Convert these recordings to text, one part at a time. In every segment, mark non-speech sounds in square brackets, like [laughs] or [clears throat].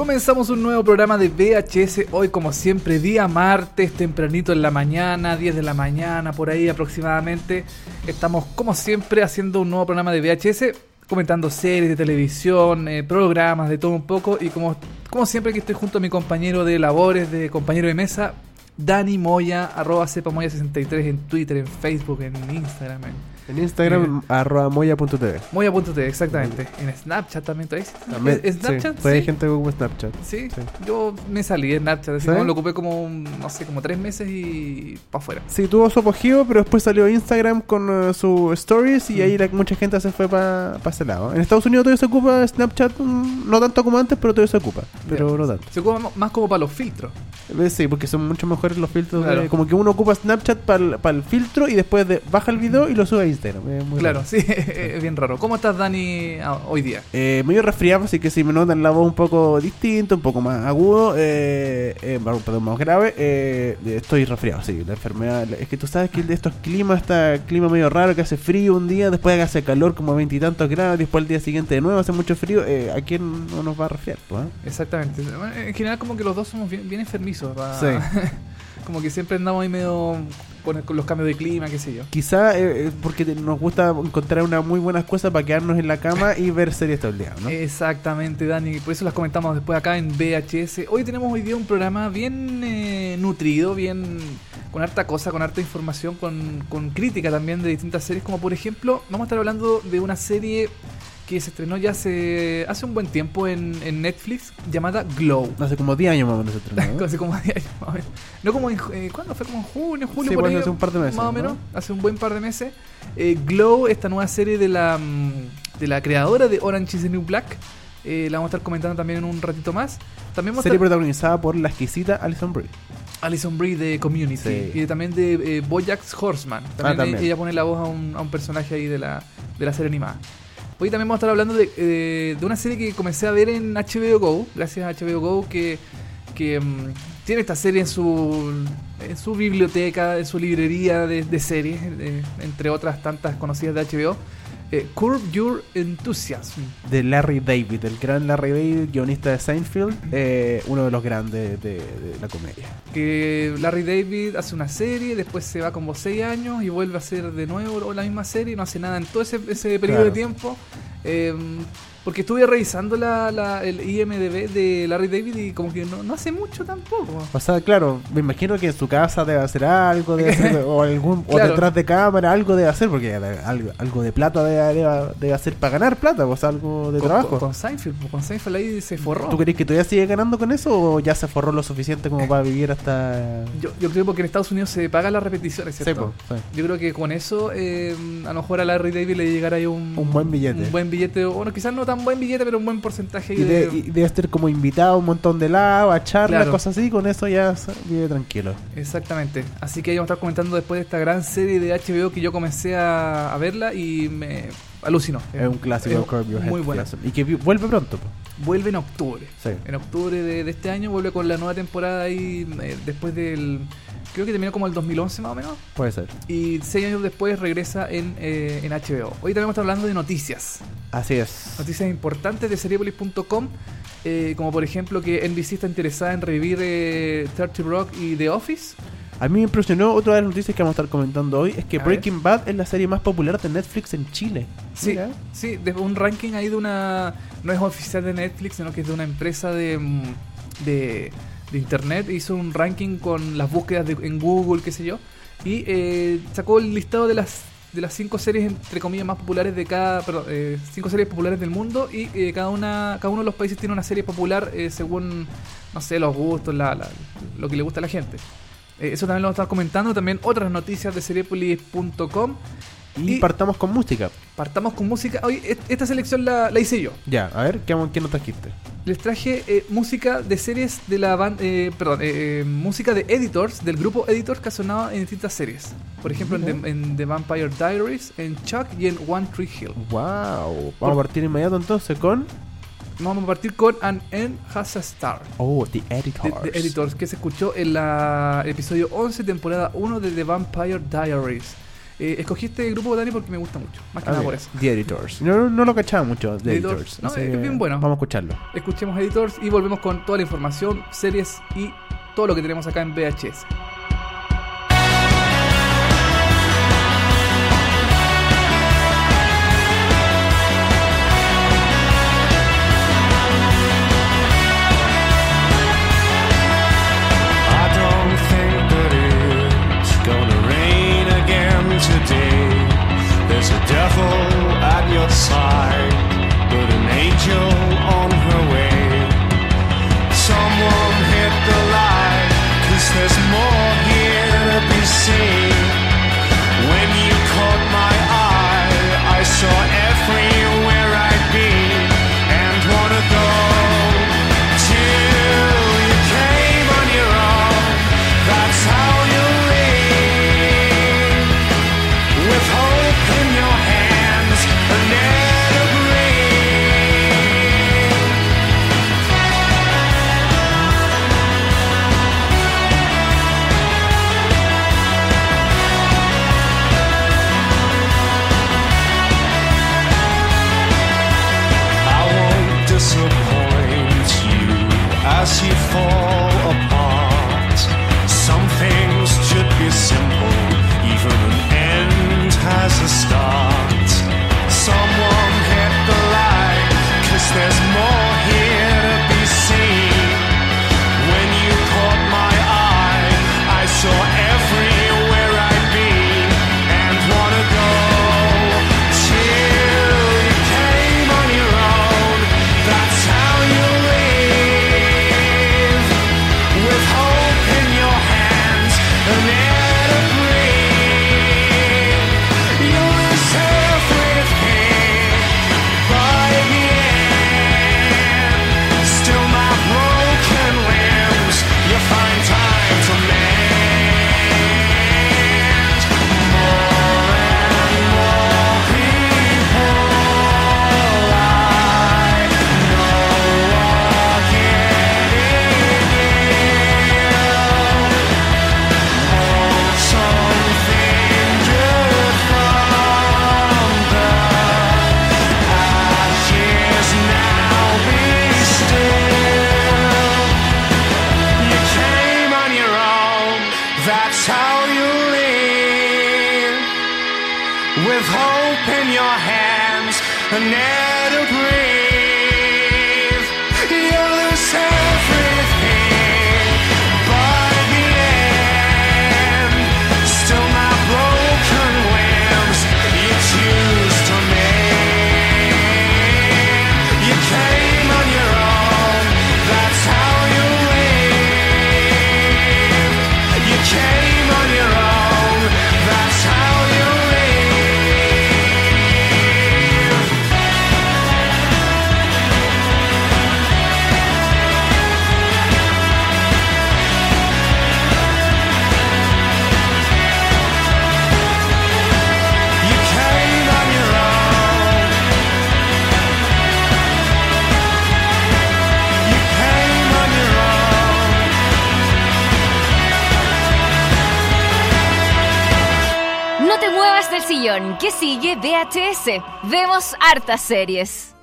Comenzamos un nuevo programa de VHS hoy como siempre día martes, tempranito en la mañana, 10 de la mañana, por ahí aproximadamente. Estamos como siempre haciendo un nuevo programa de VHS, comentando series de televisión, eh, programas, de todo un poco. Y como, como siempre que estoy junto a mi compañero de labores, de compañero de mesa, Dani Moya, arroba cepamoya63 en Twitter, en Facebook, en Instagram. En Instagram, arroba moya.tv. Moya.tv, exactamente. En Snapchat también, ¿te ves? También, ¿Es Snapchat? Sí, hay gente que ocupa Snapchat. Sí, yo me salí de Snapchat, así ¿Sí? como lo ocupé como, no sé, como tres meses y para afuera. Sí, tuvo su apogeo, pero después salió Instagram con sus stories y Mm. ahí la- mucha gente se fue para ese lado. En Estados Unidos todavía se ocupa Snapchat, mm, no tanto como antes, pero todavía se ocupa. Pero no tanto. Se ocupa más como para los filtros. Eh, Sí, porque son mucho mejores los filtros. Claro. de- como que uno ocupa Snapchat para el filtro y después de- baja el video y lo sube a Instagram. Es muy Claro, raro. sí, [laughs] es bien raro. ¿Cómo estás, Dani, ah, hoy día? Eh, medio resfriado, así que si me notan la voz un poco distinta, un poco más agudo, eh, eh, perdón, más grave, eh, estoy resfriado, sí, la enfermedad. Es que tú sabes que de estos climas, está clima medio raro, que hace frío un día, después hace calor como veintitantos grados, después al día siguiente de nuevo hace mucho frío, eh, ¿a quién no nos va a resfriar? eh? Exactamente. Bueno, En general, como que los dos somos bien, bien enfermizos. va. Sí. [laughs] como que siempre andamos ahí medio con, con los cambios de clima, qué sé yo. Quizá eh, eh, porque nos gusta encontrar una muy buena excusa para quedarnos en la cama y ver series todo el día, ¿no? Exactamente, Dani. Por eso las comentamos después acá en VHS. Hoy tenemos hoy día un programa bien eh, nutrido, bien con harta cosa, con harta información, con, con crítica también de distintas series. Como por ejemplo, vamos a estar hablando de una serie que se estrenó ya hace, hace un buen tiempo en, en Netflix llamada Glow. Hace como 10 años más o menos se estrenó. [laughs] Hace como 10 años, más o menos. No como en, eh, ¿Cuándo fue? Como en junio, julio, Sí, por pues, ahí, hace un par de meses, Más o ¿no? menos, hace un buen par de meses. Eh, Glow, esta nueva serie de la, mm, de la creadora de Orange is the New Black. eh, la vamos a estar comentando también en un ratito más. También Serie estar protagonizada por la exquisita Alison Brie. Alison Brie de Community Sí. y también de eh, Bojack Horseman. También, Ah, también. ella pone la voz a un, a un personaje ahí de la, de la serie animada. Hoy también vamos a estar hablando de, eh, de una serie que comencé a ver en HBO Go, gracias a HBO Go, que, que mm, tiene esta serie en su, en su biblioteca, en su librería de, series, eh, entre otras tantas conocidas de HBO. Eh, Curb Your Enthusiasm. de Larry David, el gran Larry David, guionista de Seinfeld, eh, uno de los grandes de, de la comedia. que Larry David hace una serie, después se va como 6 años y vuelve a hacer de nuevo la misma serie, no hace nada en todo ese, ese periodo de tiempo. Eh, porque estuve revisando la, la- el IMDB de Larry David y como que no, no hace mucho tampoco. O sea, claro, me imagino que en su casa debe hacer algo, debe hacer, [laughs] o, algún, o Claro. detrás de cámara algo debe hacer, porque algo, algo de plata debe, debe- debe hacer para ganar plata, o sea, algo de con, trabajo. Con, con Seinfeld, pues, con Seinfeld ahí se forró. ¿Tú crees que todavía sigue ganando con eso o ya se forró lo suficiente como para vivir hasta... Yo, yo creo porque en Estados Unidos se pagan las repeticiones, Sí, ¿cierto? po, sí. Yo creo que con eso eh, a lo mejor a Larry David le llegará ahí un, Un buen billete. Un buen billete, o bueno, quizás no tan buen billete, pero un buen porcentaje Y, de, de- y debe estar como invitado a un montón de lados, a charlas, Claro. cosas así, con eso ya vive tranquilo. Exactamente. Así que ahí vamos a estar comentando después de esta gran serie de HBO que yo comencé a, a verla y me alucinó. Es un clásico es Muy buena. Enthusiasm. Y que vuelve pronto. Vuelve en octubre. Sí. En octubre de, de este año vuelve con la nueva temporada ahí eh, después del... Creo que terminó como el 2011 más o menos. Puede ser. Y seis años después regresa en, eh, en HBO. Hoy también vamos a estar hablando de noticias. Así es. Noticias importantes de seriepolis.com. eh, como por ejemplo que NBC está interesada en revivir eh, 30 Rock y The Office. A mí me impresionó otra de las noticias que vamos a estar comentando hoy es que A Breaking Bad es la serie más popular de Netflix en Chile. Sí, Mira. sí, de un ranking ahí de una. No es oficial de Netflix, sino que es de una empresa de. mm, de, de internet. Hizo un ranking con las búsquedas de- en Google, qué sé yo. Y eh, sacó el listado de las de las cinco series entre comillas más populares de cada perdón, eh, cinco series populares del mundo y eh, cada una cada uno de los países tiene una serie popular según no sé los gustos la, la- lo que le gusta a la gente eso también lo estar comentando también otras noticias de seriepolis.com Y, Y- partamos con música. Partamos con música. Hoy, est- esta selección la, la hice yo. Ya, a ver, ¿qué, qué nos trajiste? Les traje eh, música de series de la banda, perdón, eh, eh, música de editors, del grupo Editors que ha sonado en distintas series. Por ejemplo, en, The, en The Vampire Diaries, en Chuck y en One Tree Hill. Wow. Vamos a partir inmediato entonces con. Vamos a partir con An End Has a Star. Oh, The Editors. de Editors, que se escuchó en la episodio 11, temporada 1 de The Vampire Diaries. Eh, escogí este grupo, Dani, porque me gusta mucho. Más que Ah, nada bien. por eso. The Editors. No, no lo cachaba mucho, The Editors. Editors. No, así es bien bueno. Vamos a escucharlo. Escuchemos Editors y volvemos con toda la información, series y todo lo que tenemos acá en VHS. That's how you live. With hope in your hands and air to breathe. Sillón, que sigue VHS. Vemos hartas series.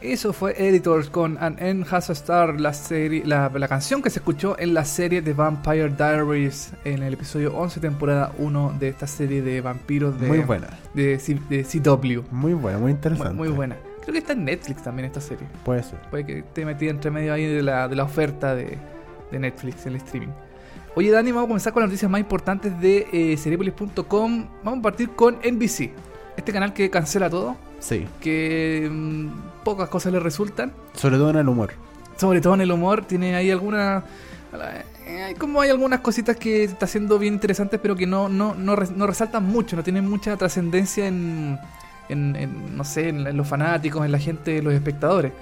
Eso fue Editors con An End Has a Star, la, serie, la, la canción que se escuchó en la serie de Vampire Diaries en el episodio 11, temporada 1 de esta serie de vampiros de, Muy buena. de, C- de CW. Muy buena, muy interesante. muy buena. Creo que está en Netflix también esta serie. Puede ser. Puede que esté metida entre medio ahí de la, de la oferta de, de Netflix, el streaming. Oye, Dani, vamos a comenzar con las noticias más importantes de eh, Seriepolis.com. Vamos a partir con NBC, este canal que cancela todo, Sí. que mm, pocas cosas le resultan. Sobre todo en el humor. Sobre todo en el humor, tiene ahí algunas. eh, como hay algunas cositas que está haciendo bien interesantes, pero que no, no, no, no resaltan mucho, no tienen mucha trascendencia en, en, en, no sé, en, en los fanáticos, en la gente, en los espectadores.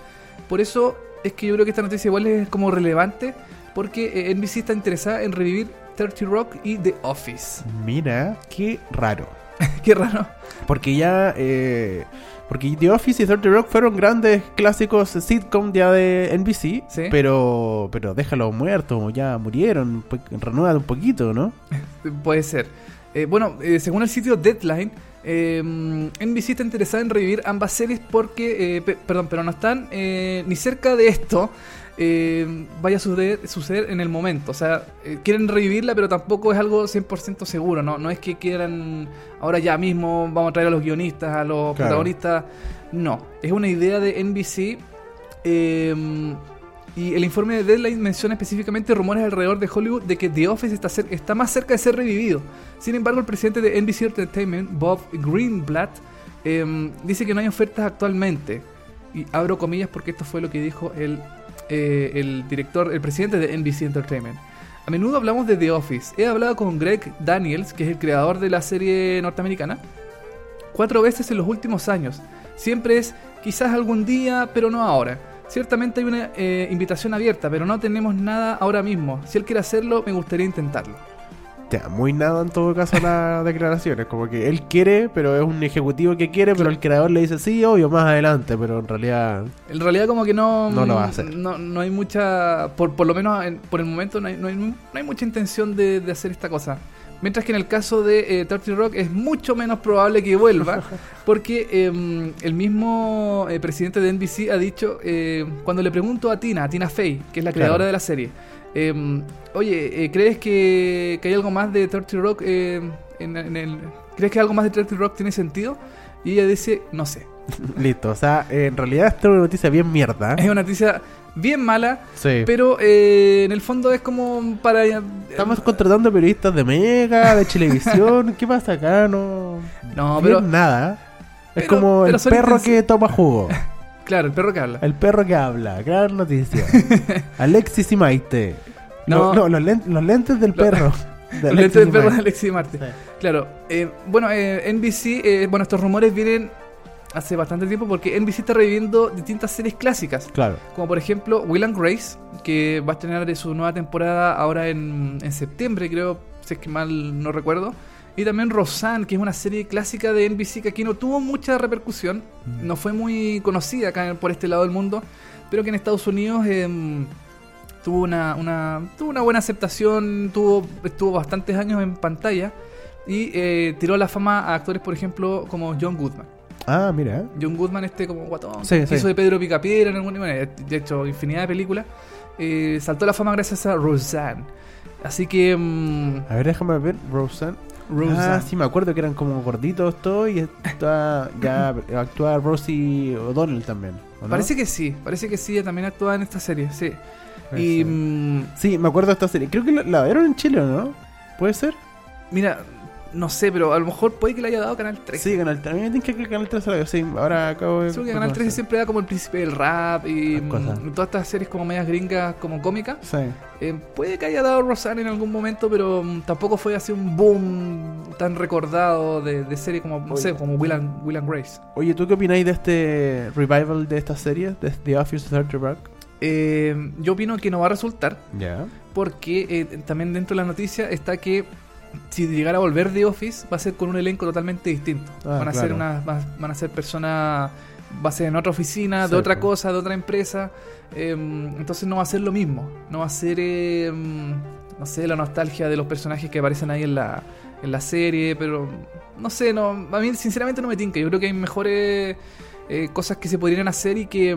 Por eso es que yo creo que esta noticia igual es como relevante, porque eh, NBC está interesada en revivir 30 Rock y The Office. Mira, qué raro. [laughs] Qué raro. Porque ya. eh, porque The Office y 30 Rock fueron grandes clásicos sitcom ya de NBC. Sí. Pero. Pero déjalo muerto, ya murieron. Pues, renueva un poquito, ¿no? [laughs] Puede ser. Eh, bueno, eh, según el sitio Deadline, eh, NBC está interesada en revivir ambas series porque, pe- perdón, pero no están ni cerca de esto. Eh, vaya a suceder, suceder en el momento. O sea, eh, quieren revivirla, pero tampoco es algo 100% seguro. ¿no? no es que quieran ahora ya mismo, vamos a traer a los guionistas, a los Claro. protagonistas. No, es una idea de NBC. eh, y el informe de Deadline menciona específicamente rumores alrededor de Hollywood de que The Office está, está más cerca de ser revivido. Sin embargo, el presidente de NBC Entertainment, Bob Greenblatt, em, dice que no hay ofertas actualmente. Y abro comillas porque esto fue lo que dijo el, eh, el director, el presidente de NBC Entertainment. A menudo hablamos de The Office. He hablado con Greg Daniels, que es el creador de la serie norteamericana, cuatro veces en los últimos años. Siempre es quizás algún día, pero no ahora. Ciertamente hay una eh, invitación abierta, pero no tenemos nada ahora mismo. Si él quiere hacerlo, me gustaría intentarlo. Muy nada en todo caso las [laughs] declaraciones. Como que él quiere, pero es un ejecutivo que quiere, pero el creador le dice sí, obvio, más adelante. Pero en realidad. En realidad como que no... No lo va a hacer. No, no hay mucha... Por, por lo menos en- por el momento no hay, no hay, no hay mucha intención de, de hacer esta cosa. Mientras que en el caso de eh, 30 Rock es mucho menos probable que vuelva, [laughs] porque eh, el mismo eh, presidente de NBC ha dicho, eh, cuando le pregunto a Tina, a Tina Fey, que es la creadora Claro. de la serie, eh, oye, eh, ¿crees que, que hay algo más de 30 Rock eh, en, en el... ¿Crees que algo más de 30 Rock tiene sentido? Y ella dice, no sé. [laughs] Listo. O sea, en realidad esta es una noticia bien mierda. Es una noticia bien mala, Sí. pero eh, en el fondo es como para... Estamos contratando periodistas de Mega, de televisión. ¿Qué pasa acá? No. No, bien pero- nada. Es pero- como pero el perro intensi- que toma jugo. [laughs] Claro, el perro que habla. El perro que habla. Gran noticia. [laughs] Alexis y Maite. No. No, no, los, len- los lentes del perro. [laughs] de El Alexis lente del perro de. Alexis y Marte. Sí. Claro. eh, bueno, eh, NBC, eh, bueno, estos rumores vienen hace bastante tiempo porque NBC está reviviendo distintas series clásicas. Claro. Como por ejemplo Will and Grace, que va a estrenar su nueva temporada ahora en, en septiembre, creo, si es que mal no recuerdo. Y también Roseanne, que es una serie clásica de NBC que aquí no tuvo mucha repercusión, no fue muy conocida acá por este lado del mundo, pero que en Estados Unidos em, tuvo una, una tuvo una buena aceptación, tuvo estuvo bastantes años en pantalla y eh, tiró la fama a actores, por ejemplo, como John Goodman. Ah, mira. John Goodman, este como guatón, Sí, sí. hizo de Pedro Picapiedra en alguna manera, de hecho, infinidad de películas, eh, saltó a la fama gracias a Roseanne. Así que. mm, A ver, déjame ver. Roseanne. Roseanne. Ah, sí, me acuerdo que eran como gorditos todos y está, ya [laughs] actúa Rosie O'Donnell también. ¿o no? Parece que sí, parece que sí, ella también actúa en esta serie, sí. Y mm, Sí, me acuerdo de esta serie. Creo que la, la vieron en Chile, ¿o no? ¿Puede ser? mira, no sé, pero a lo mejor puede que le haya dado Canal 13. Sí, Canal 3. A mí me dicen que Canal 3 la veo. Sí, ahora acabo de... Seguro que Canal 13 siempre da como el príncipe del rap y mm, todas estas series como medias gringas, como cómicas. Sí. Eh, puede que haya dado Roseanne en algún momento, pero mm, tampoco fue así un boom tan recordado de, de serie como, no Oye. sé, como Will and, Will and Grace. Oye, ¿tú qué opináis de este revival de esta serie? De The Office of 30 Rock. Eh, yo opino que no va a resultar, Ya. porque eh, también dentro de la noticia está que si llegara a volver The Office va a ser con un elenco totalmente distinto. Ah, van a ser claro. una, va- van a ser personas, va a ser en otra oficina, Sí, de otra cosa, de otra empresa. eh, entonces no va a ser lo mismo. No va a ser, eh, no sé, la nostalgia de los personajes que aparecen ahí en la, en la serie, pero no sé, no, a mí sinceramente no me tinca. Yo creo que hay mejores eh, cosas que se podrían hacer y que,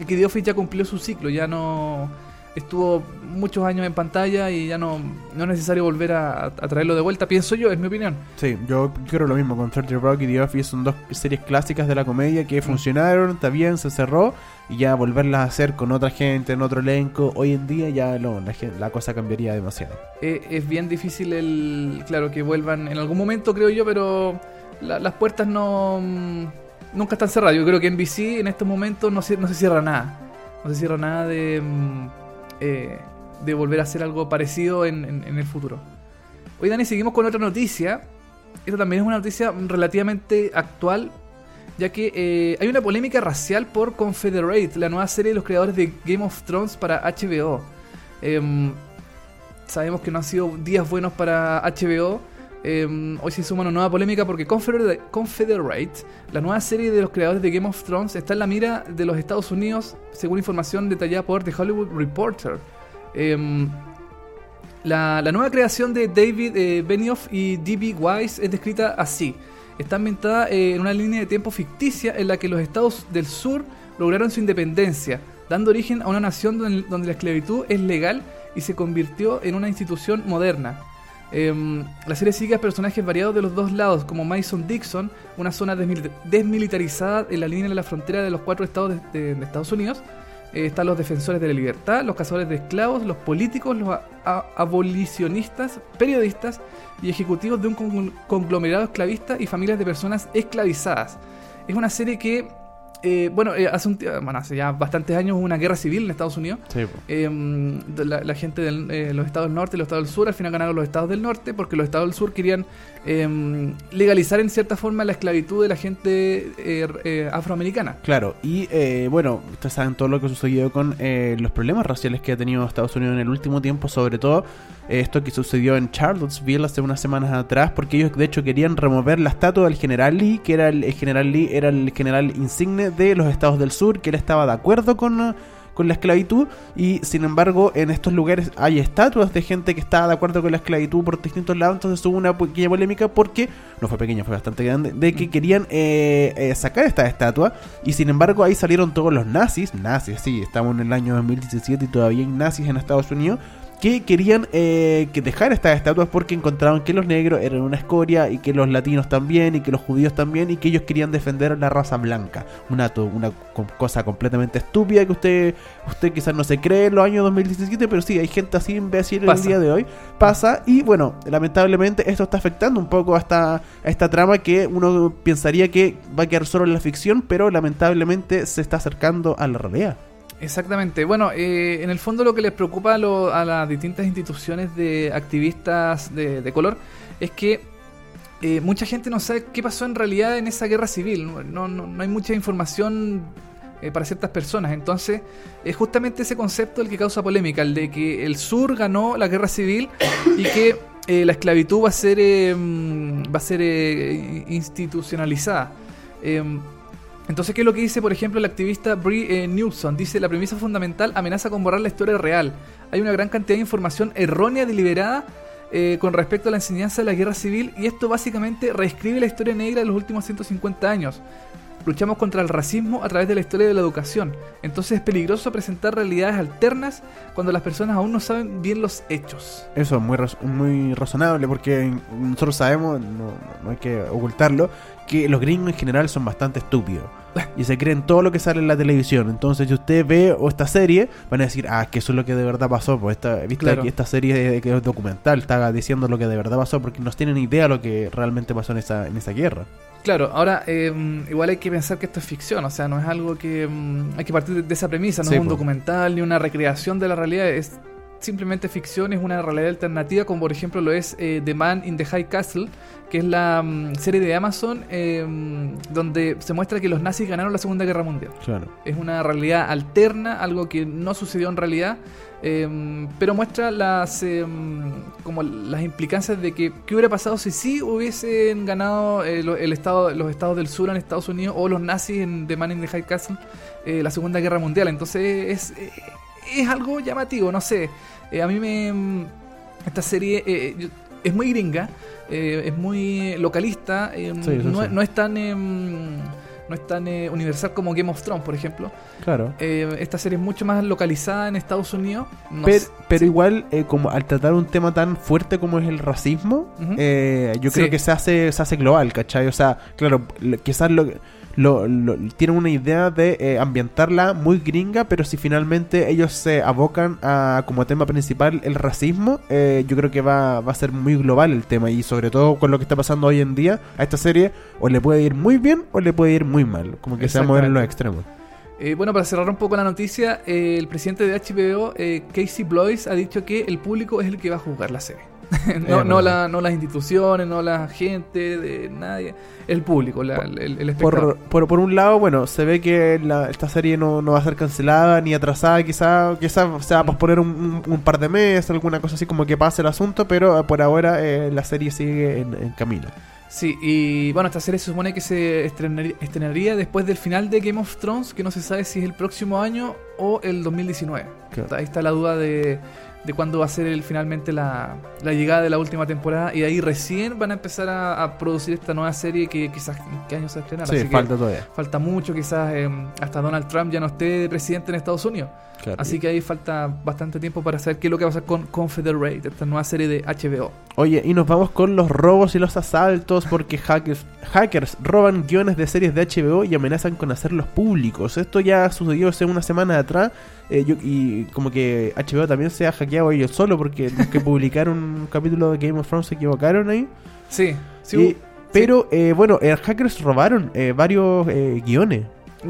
y que The Office ya cumplió su ciclo, ya no estuvo muchos años en pantalla y ya no, no es necesario volver a, a traerlo de vuelta, pienso yo, es mi opinión. Sí, yo creo lo mismo con 30 Rock y The Office. Son dos series clásicas de la comedia que funcionaron, está bien, se cerró. Y ya volverlas a hacer con otra gente, en otro elenco, hoy en día ya no, la, la cosa cambiaría demasiado. Eh, es bien difícil el, claro, que vuelvan en algún momento, creo yo, pero la- las puertas no mm, nunca están cerradas. Yo creo que NBC en estos momentos no se, no se cierra nada. No se cierra nada de, mm, eh, de volver a hacer algo parecido en, el futuro. Hoy, Dani, seguimos con otra noticia. Esta también es una noticia relativamente actual, ya que eh, hay una polémica racial por Confederate, la nueva serie de los creadores de Game of Thrones para HBO. Em, sabemos que no han sido días buenos para HBO. Em, hoy se suma una nueva polémica porque Confederate, la nueva serie de los creadores de Game of Thrones, está en la mira de los Estados Unidos, según información detallada por The Hollywood Reporter. Em, la, nueva creación de David eh, Benioff y D.B. Wise es descrita así. Está ambientada eh, en una línea de tiempo ficticia en la que los estados del sur lograron su independencia, dando origen a una nación donde la esclavitud es legal y se convirtió en una institución moderna. Em, la serie sigue a personajes variados de los dos lados, como Mason Dixon, una zona desmil- desmilitarizada en la línea de la frontera de los cuatro estados de, de- Estados Unidos. Eh, están los defensores de la libertad, los cazadores de esclavos, los políticos, los abolicionistas, periodistas y ejecutivos de un con- conglomerado esclavista y familias de personas esclavizadas. Es una serie que, eh, bueno, eh, hace, un, bueno, hace ya bastantes años hubo una guerra civil en Estados Unidos. Sí. Eh, de la, la gente de los estados del norte y los estados del sur al final ganaron los estados del norte porque los estados del sur querían eh, legalizar en cierta forma la esclavitud de la gente eh, eh, afroamericana. Claro, y eh, bueno, ustedes saben todo lo que sucedió con eh, los problemas raciales que ha tenido Estados Unidos en el último tiempo, sobre todo eh, esto que sucedió en Charlottesville hace unas semanas atrás, porque ellos de hecho querían remover la estatua del general Lee, que era el, el general Lee, era el general insigne de los estados del sur, que él estaba de acuerdo con... con la esclavitud y sin embargo en estos lugares hay estatuas de gente que estaba de acuerdo con la esclavitud por distintos lados entonces hubo una pequeña polémica porque no fue pequeña fue bastante grande de que querían eh, eh, sacar esta estatua y sin embargo ahí salieron todos los nazis nazis sí estamos en el año 2017 y todavía hay nazis en Estados Unidos que querían eh, que dejar estas estatuas porque encontraban que los negros eran una escoria y que los latinos también y que los judíos también y que ellos querían defender la raza blanca. Una, una co- cosa completamente estúpida que usted usted quizás no se cree en los años 2017, pero sí, hay gente así imbécil en el día de hoy. Pasa y bueno, lamentablemente esto está afectando un poco a esta, a esta trama que uno pensaría que va a quedar solo en la ficción, pero lamentablemente se está acercando a la realidad. Exactamente. Bueno, eh, en el fondo lo que les preocupa a, lo- a las distintas instituciones de activistas de, de color es que eh, mucha gente no sabe qué pasó en realidad en esa guerra civil. No, no- no- hay mucha información eh, para ciertas personas. Entonces, es justamente ese concepto el que causa polémica, el de que el sur ganó la guerra civil [coughs] y que eh, la esclavitud va a ser, mm, va a ser eh, institucionalizada. Entonces, ¿qué es lo que dice, por ejemplo, el activista Brie eh, Newson? Dice, la premisa fundamental amenaza con borrar la historia real. Hay una gran cantidad de información errónea deliberada eh, con respecto a la enseñanza de la guerra civil y esto básicamente reescribe la historia negra de los últimos 150 años. Luchamos contra el racismo a través de la historia de la educación. Entonces es peligroso presentar realidades alternas cuando las personas aún no saben bien los hechos. Eso es muy, muy razonable porque nosotros sabemos, no hay que ocultarlo, que los gringos en general son bastante estúpidos. Y se creen todo lo que sale en la televisión. Entonces, si usted ve o esta serie, van a decir, ah, que eso es lo que de verdad pasó. Pues esta, viste Claro. aquí esta serie de- que es documental, está diciendo lo que de verdad pasó porque no tienen idea lo que realmente pasó en esa, en esa guerra. Claro, ahora eh, igual hay que pensar que esto es ficción, o sea, no es algo que mm, hay que partir de- de esa premisa, no Sí, es un po. documental ni una recreación de la realidad, es simplemente ficción, es una realidad alternativa como por ejemplo lo es eh, The Man in the High Castle, que es la mm, serie de Amazon eh, mm, donde se muestra que los nazis ganaron la Segunda Guerra Mundial. Claro. Es una realidad alterna, algo que no sucedió en realidad, eh, pero muestra las eh, como las implicancias de que qué hubiera pasado si sí hubiesen ganado eh, el estado, los estados del sur en Estados Unidos o los nazis en The Man in the High Castle eh, la Segunda Guerra Mundial. Entonces es, es algo llamativo, no sé. Eh, a mí me mm, esta serie eh, yo- es muy gringa, eh, es muy localista, eh, Sí, no, sí. es- no es tan em, no es tan eh, universal como Game of Thrones, por ejemplo. Claro. Eh, esta serie es mucho más localizada en Estados Unidos. No pero, sé- pero sí. igual, eh, como al tratar un tema tan fuerte como es el racismo, eh, yo creo Sí. que se hace, se hace global, ¿cachai? O sea, claro, quizás lo, lo, lo- tienen una idea de eh, ambientarla muy gringa, pero si finalmente ellos se abocan a como tema principal el racismo, eh, yo creo que va, va a ser muy global el tema y sobre todo con lo que está pasando hoy en día a esta serie, o le puede ir muy bien o le puede ir muy mal, como que se va a mover en los extremos. Eh, bueno, para cerrar un poco la noticia, eh, el presidente de HBO, eh, Casey Blois, ha dicho que el público es el que va a juzgar la serie. [laughs] no, Es no, verdad. la, no las instituciones, no la gente, de nadie. El público, la- el, el espectador. Por, por, por un lado, bueno, se ve que la- esta serie no, no va a ser cancelada ni atrasada, quizá, quizá se va a posponer un, un- un par de meses, alguna cosa así como que pase el asunto, pero eh, por ahora eh, la serie sigue en, en camino. Sí, y bueno, esta serie se supone que se estrenaría, estrenaría después del final de Game of Thrones, que no se sabe si es el próximo año o el 2019. Claro. Ahí está la duda de, de cuándo va a ser el, finalmente la, la llegada de la última temporada. Y ahí recién van a empezar a, a producir esta nueva serie que quizás en qué año se va a estrenar. Sí, Así que falta todavía. falta mucho, quizás eh, hasta Donald Trump ya no esté presidente en Estados Unidos. Claro. Así que ahí falta bastante tiempo para saber qué es lo que va a pasar con Confederate, esta nueva serie de HBO. Oye, y nos vamos con los robos y los asaltos porque hackers, hackers roban guiones de series de HBO y amenazan con hacerlos públicos. Esto ya sucedió hace una semana atrás eh, yo- y como que HBO también se ha hackeado ellos solo porque los que [laughs] publicaron un capítulo de Game of Thrones se equivocaron ahí. Sí, sí, Y- pero eh, bueno, eh, hackers robaron eh, varios eh, guiones.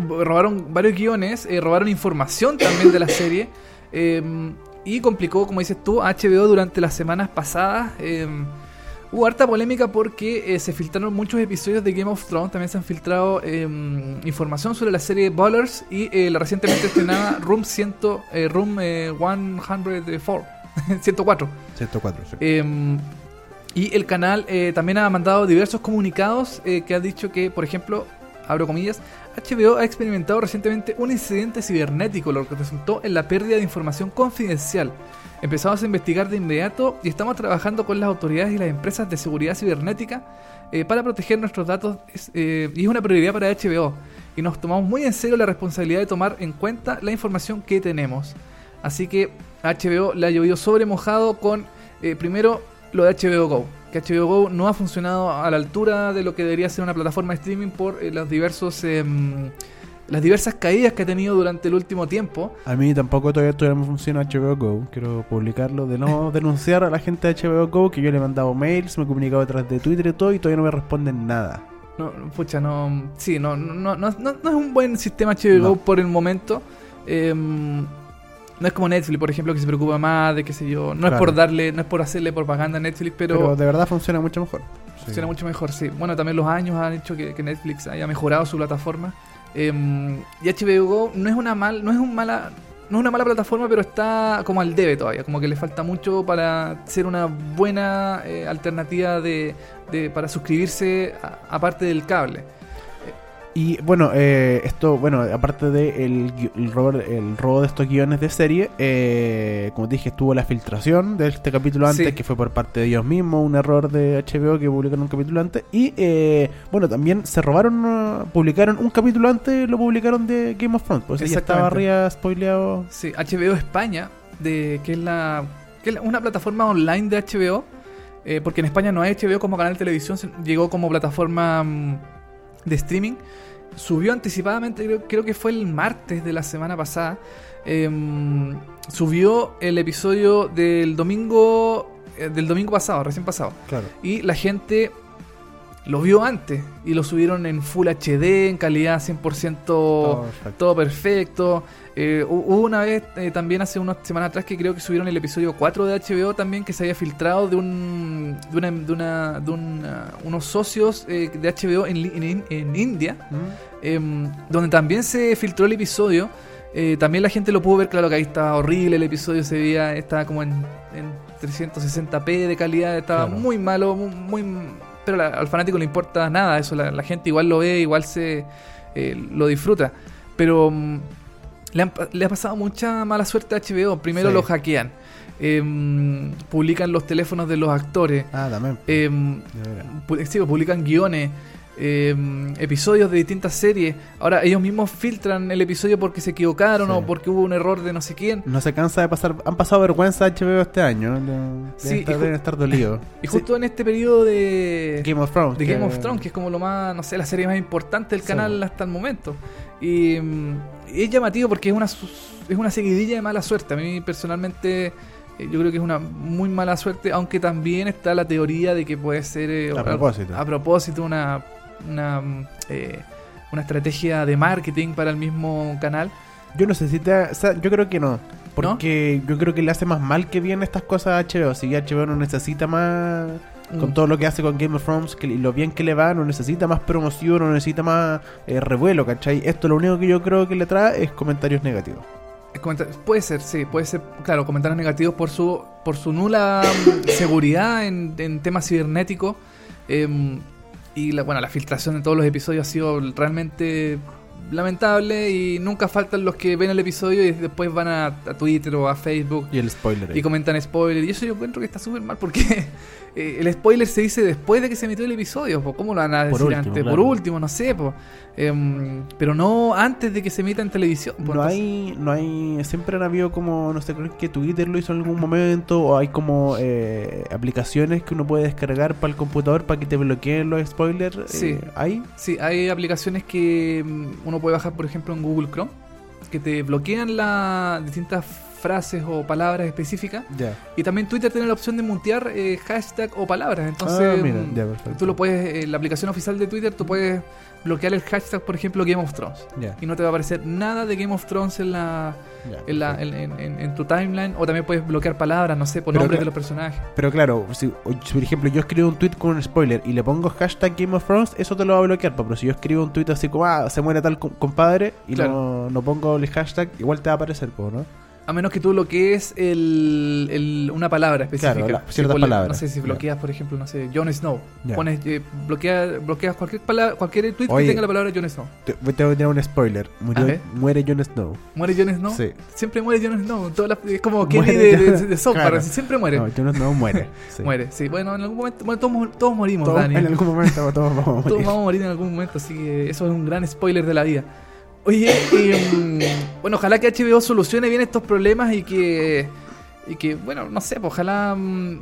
robaron varios guiones, robaron información también de la serie eh, y complicó, como dices tú, a HBO durante las semanas pasadas. Hubo harta polémica porque eh, se filtraron muchos episodios de Game of Thrones, también se han filtrado eh, información sobre la serie Ballers y eh, la recientemente estrenada [coughs] Room, 100, eh, Room eh, 104, 104. 104, sí. Eh, y el canal también ha mandado diversos comunicados que ha dicho que, por ejemplo, abro comillas, HBO ha experimentado recientemente un incidente cibernético, lo que resultó en la pérdida de información confidencial. Empezamos a investigar de inmediato y estamos trabajando con las autoridades y las empresas de seguridad cibernética eh, para proteger nuestros datos es, eh, una prioridad para HBO. Y nos tomamos muy en serio la responsabilidad de tomar en cuenta la información que tenemos. Así que HBO le ha llovido sobre mojado con, eh, primero, lo de HBO Go. Que HBO Go no ha funcionado a la altura de lo que debería ser una plataforma de streaming por eh, los diversos, em, las diversas caídas que ha tenido durante el último tiempo. A mí tampoco todavía, todavía me funciona HBO Go. Quiero publicarlo de no [laughs] denunciar a la gente de HBO Go que yo le he mandado mails, me he comunicado través de Twitter y todo y todavía no me responden nada. No, pucha, no. Sí, no, no, no, no, no- es un buen sistema HBO. Go por el momento. Em, no es como Netflix, por ejemplo, que se preocupa más de qué sé yo. No es por darle, no es por hacerle propaganda a Netflix, Pero, pero, de verdad funciona mucho mejor. Sí. funciona mucho mejor, sí. Bueno, también los años han hecho que, que Netflix haya mejorado su plataforma. Em, y HBO Go no es una mal, no es un mala, no es una mala plataforma, pero está como al debe todavía, como que le falta mucho para ser una buena eh, alternativa de, de- para suscribirse aparte del cable. Y bueno, eh, esto, bueno, aparte de el, robo, el robo de estos guiones de serie, eh, como te dije, estuvo la filtración de este capítulo antes, Sí. que fue por parte de ellos mismos, un error de HBO que publicaron un capítulo antes. Y eh, bueno, también se robaron, publicaron un capítulo antes, lo publicaron de Game of Thrones, pues ya estaba arriba spoileado. Sí, HBO España, de, que es la que es una plataforma online de HBO, eh, porque en España no hay HBO como canal de televisión, llegó como plataforma mm, de streaming. Subió anticipadamente, creo, creo que fue el martes de la semana pasada. em, subió el episodio del domingo eh, del domingo pasado, recién pasado. Claro. Y la gente lo vio antes y lo subieron en Full HD, en calidad 100% perfecto. todo perfecto. Eh, hu- hubo una vez eh, también hace unas semanas atrás que creo que subieron el episodio 4 de HBO también que se había filtrado de un de una, de una- de una- unos socios eh, de HBO en, en, en India em, donde también se filtró el episodio. Eh, también la gente lo pudo ver, claro que ahí estaba horrible, el episodio se veía, estaba como en, en 360p de calidad, estaba Claro. muy malo, muy, muy- pero la- al fanático no le importa nada eso, la, la gente igual lo ve, igual se eh, lo disfruta. Pero mm, le, han le ha pasado mucha mala suerte a HBO. Primero Sí. lo hackean, em, publican los teléfonos de los actores, Ah, también. em, sí, publican guiones, eh, episodios de distintas series. Ahora ellos mismos filtran el episodio porque se equivocaron Sí. o porque hubo un error de no sé quién. No se cansa de pasar. Han pasado vergüenza HBO este año. Sí, estar, deben estar dolidos. [laughs] Y justo en este periodo de Game of Thrones. de que- Game of Thrones, que es como lo más, no sé, la serie más importante del canal hasta el momento. Y mm, es llamativo porque es una es una seguidilla de mala suerte. A mí personalmente eh, yo creo que es una muy mala suerte, aunque también está la teoría de que puede ser eh, A algo- propósito. a propósito una una eh, una estrategia de marketing para el mismo canal. Yo no sé si te. o sea, yo creo que no. Porque yo creo que le hace más mal que bien estas cosas a HBO. Si HBO no necesita más. Con Mm. todo lo que hace con Game of Thrones, que, y lo bien que le va, no necesita más promoción, no necesita más eh, revuelo, ¿cachai? Esto lo único que yo creo que le trae es comentarios negativos. Puede ser, sí, puede ser, claro, comentarios negativos por su por su nula mm, [coughs] seguridad en, en temas cibernéticos. em, y la, bueno, la filtración de todos los episodios ha sido realmente lamentable y nunca faltan los que ven el episodio y después van a, a Twitter o a Facebook Y el spoiler. ahí. y comentan spoiler. Y eso yo encuentro que está súper mal porque [laughs] eh, el spoiler se dice después de que se emitió el episodio. po. ¿Cómo lo van a Por decir último, antes? claro. Por último, no sé. po. Em, pero no antes de que se emita en televisión. po. No Entonces- hay, no hay, siempre han habido como, no sé, creo que Twitter lo hizo en algún momento, o hay como eh, aplicaciones que uno puede descargar para el computador para que te bloqueen los spoilers. Sí. eh, ¿Hay? Sí, hay aplicaciones que mm, uno puede bajar, por ejemplo, en Google Chrome, que te bloquean las distintas frases o palabras específicas. Y también Twitter tiene la opción de muntear eh, hashtag o palabras. Entonces, ah, mira, mm, ya, perfecto. tú lo puedes, en la aplicación oficial de Twitter, tú puedes bloquear el hashtag, por ejemplo, Game of Thrones. Y no te va a aparecer nada de Game of Thrones en la, en, la- en, en- en tu timeline. O también puedes bloquear palabras, no sé, por Pero nombres de los personajes. Pero claro, si, por ejemplo yo escribo un tweet con un spoiler y le pongo hashtag Game of Thrones, eso te lo va a bloquear. Pero si yo escribo un tweet así como, ah, se muere tal com- compadre y Claro. no, no pongo el hashtag, igual te va a aparecer, ¿no? A menos que tú bloquees el, el- una palabra específica. Claro, ciertas ponle- palabras. No sé si bloqueas, por ejemplo, no sé, Jon Snow. Ya. Pones, eh, bloquea, bloqueas cualquier palabra, cualquier tweet Oye. que tenga la palabra Jon Snow. Te, te voy a tirar un spoiler. Murió- muere Jon Snow. ¿Muere Jon Snow? Sí. Siempre muere Jon Snow. Todas las- es como Kenny de, de, de Park, Claro. siempre muere. No, Jon Snow muere. [laughs] Sí. Muere, sí. Bueno, en algún momento, bueno, todos, todos morimos, Todos- Dani. en algún momento todos vamos a [laughs] Todos morir. vamos a morir en algún momento, así que eso es un gran spoiler de la vida. Oye, mm, bueno, ojalá que HBO solucione bien estos problemas y que, y que bueno, no sé, pues, ojalá mm,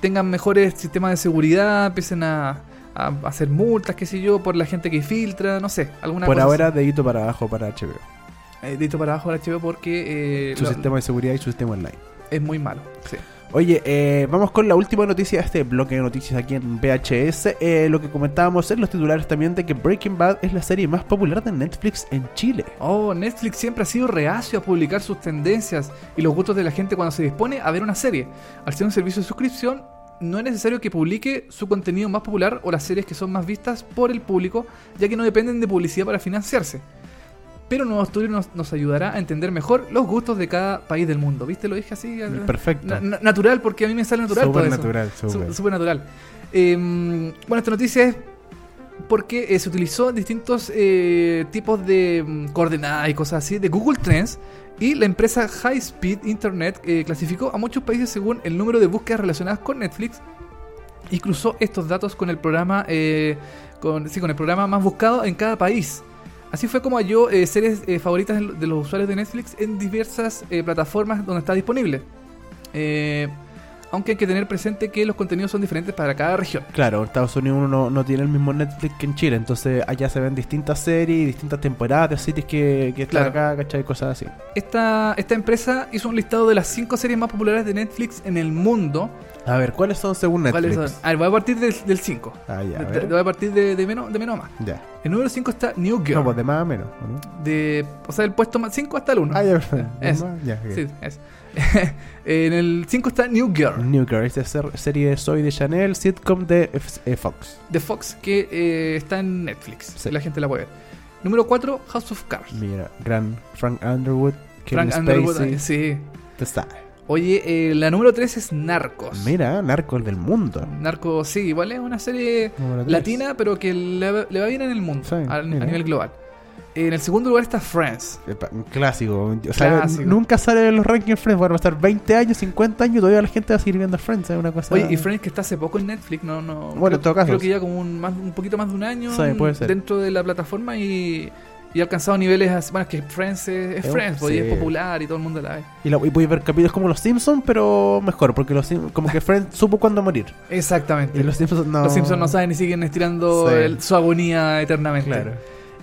tengan mejores sistemas de seguridad, empiecen a, a hacer multas, qué sé yo, por la gente que filtra, no sé, alguna Por cosa ahora, dedito para abajo para HBO. Eh, dedito para abajo de HBO porque eh, Su lo- sistema de seguridad y su sistema online. es muy malo. Sí. Oye, eh, vamos con la última noticia de este bloque de noticias aquí en VHS. Eh, lo que comentábamos en los titulares también de que Breaking Bad es la serie más popular de Netflix en Chile. Oh, Netflix siempre ha sido reacio a publicar sus tendencias y los gustos de la gente cuando se dispone a ver una serie. Al ser un servicio de suscripción, no es necesario que publique su contenido más popular o las series que son más vistas por el público, ya que no dependen de publicidad para financiarse. Pero Nuevo Estudio nos, nos ayudará a entender mejor los gustos de cada país del mundo. ¿Viste? Lo dije así. eh, Perfecto. na- na- natural, porque a mí me sale natural Súper natural, súper. Su- natural. Eh, bueno, esta noticia es porque eh, se utilizó distintos eh, tipos de mm, coordenadas y cosas así de Google Trends y la empresa High Speed Internet eh, clasificó a muchos países según el número de búsquedas relacionadas con Netflix y cruzó estos datos con el programa eh, con, sí, con el programa más buscado en cada país. Así fue como halló eh, series eh, favoritas de los usuarios de Netflix en diversas eh, plataformas donde está disponible. Aunque hay que tener presente que los contenidos son diferentes para cada región. Claro, en Estados Unidos uno no, no tiene el mismo Netflix que en Chile, entonces allá se ven distintas series, distintas temporadas de series que, que están Claro. acá, ¿cachai? Cosas así. Esta, esta empresa hizo un listado de las 5 series más populares de Netflix en el mundo. A ver, ¿cuáles son según Netflix? ¿Cuáles son? A ver, voy a partir del, del 5. Ah, ya, a De- ver. Voy a partir de, de menos, de menos a más. Ya. El número 5 está New Girl. No, pues de más a menos. ¿o ¿no? de, o sea, el puesto más 5 hasta el 1. Ah, ya, perfecto. [laughs] ¿De Eso. más? Ya, ok. Sí, es. [laughs] en el 5 está New Girl, New Girl, esta ser- serie de Soy de Chanel, sitcom de F- eh, Fox. de Fox, que eh, está en Netflix. Sí. La gente la puede ver. Número 4, House of Cards. Mira, gran Frank Underwood, Kevin Frank Underwood, Spacey, eh, sí. te sabe. Oye, eh, la número 3 es Narcos. Mira, Narcos del mundo. Narcos, sí, igual es una serie latina, pero que le, va- le va bien en el mundo, Sí, a, nivel global. En el segundo lugar está Friends. Clásico. O sea, Clásico. nunca sale en los rankings Friends. Van a pasar 20 años, 50 años, todavía la gente va a seguir viendo Friends. Es una cosa. Oye, y Friends que está hace poco en Netflix, no, no. Bueno, creo, en todo caso. Creo que ya como un, más, un poquito más de un año Sí, puede ser. dentro de la plataforma y, y ha alcanzado niveles así. Bueno, es que Friends es, es Es- Friends, pues, y es sí. popular y todo el mundo la ve. Y, la, y voy a ver capítulos como Los Simpsons, pero mejor, porque los Sim- como que Friends [laughs] supo cuándo morir. Exactamente. Y los Simpsons no. Los Simpsons no saben y siguen estirando Sí. el- su agonía eternamente. Claro.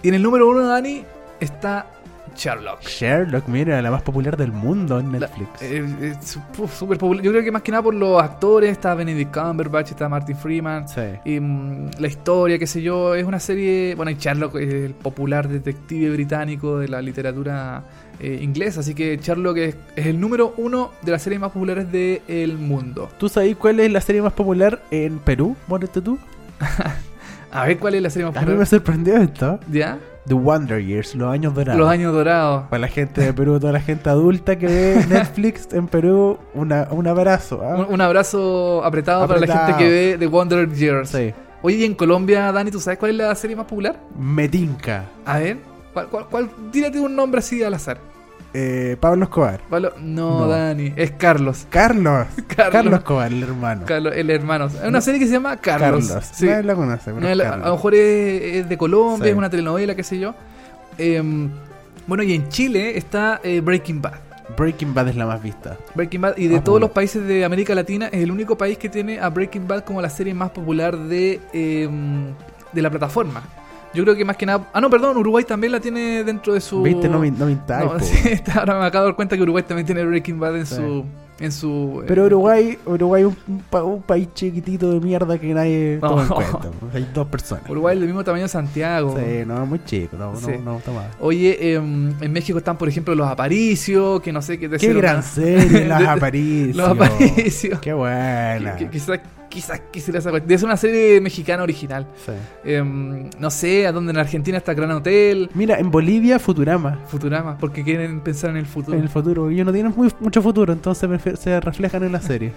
Y en el número uno, Dani, está Sherlock. Sherlock, mira, la más popular del mundo en Netflix. eh, súper popular. Yo creo que más que nada por los actores. Está Benedict Cumberbatch, está Martin Freeman. sí. Y mm, la historia, qué sé yo, es una serie. Bueno, y Sherlock es el popular detective británico de la literatura eh, inglesa. Así que Sherlock es, es el número uno de las series más populares del mundo. ¿Tú sabes cuál es la serie más popular en Perú? Muérete tú. [laughs] A ver cuál es la serie más A mí me popular. sorprendió esto. ¿Ya? The Wonder Years, los años dorados. Los años dorados. Para la gente de Perú, toda la gente adulta que ve [laughs] Netflix en Perú, una, un abrazo. ¿ah? Un, un abrazo apretado, para la gente que ve The Wonder Years. Sí. Oye, y en Colombia, Dani, ¿tú sabes cuál es la serie más popular? Metinca. A ver, ¿cuál, cuál, cuál- tírate un nombre así al azar. Eh, Pablo Escobar. Pablo- No, No. Dani, es Carlos. [laughs] Carlos. [laughs] Carlos. Carlos Escobar, el hermano. Carlos, el hermano. Es una serie que se llama Carlos. Carlos. Sí. Nadie la conoce, a lo mejor es, es de Colombia, Sí. es una telenovela, qué sé yo. Em, bueno, y en Chile está eh, Breaking Bad. Breaking Bad es la más vista. Breaking Bad, y de todos los países de América Latina, es el único país que tiene a Breaking Bad como la serie más popular de, em, de la plataforma. Yo creo que más que nada. Ah, no, perdón, Uruguay también la tiene dentro de su. Viste, no me, no me [laughs] sí, ahora me acabo de dar cuenta que Uruguay también tiene Breaking Bad en Sí. su. En su Pero eh, Uruguay, Uruguay es un, pa- un país chiquitito de mierda que nadie No. toma en cuenta. [laughs] Hay dos personas. Uruguay es del mismo tamaño de Santiago. Sí, no, muy chico. No, Sí. no, no, toma. Oye, em, en México están, por ejemplo, los Aparicios, que no sé qué te Qué gran serie, [laughs] de- Aparicios. Los Aparicios. Qué buena. Quizás quizás quisiera esa cuestión. Es una serie mexicana original. Sí. Em, no sé, a dónde en Argentina está Gran Hotel, Mira, en Bolivia, Futurama. Futurama, porque quieren pensar en el futuro. En el futuro. Ellos no tienen muy, mucho futuro, entonces se reflejan en la serie.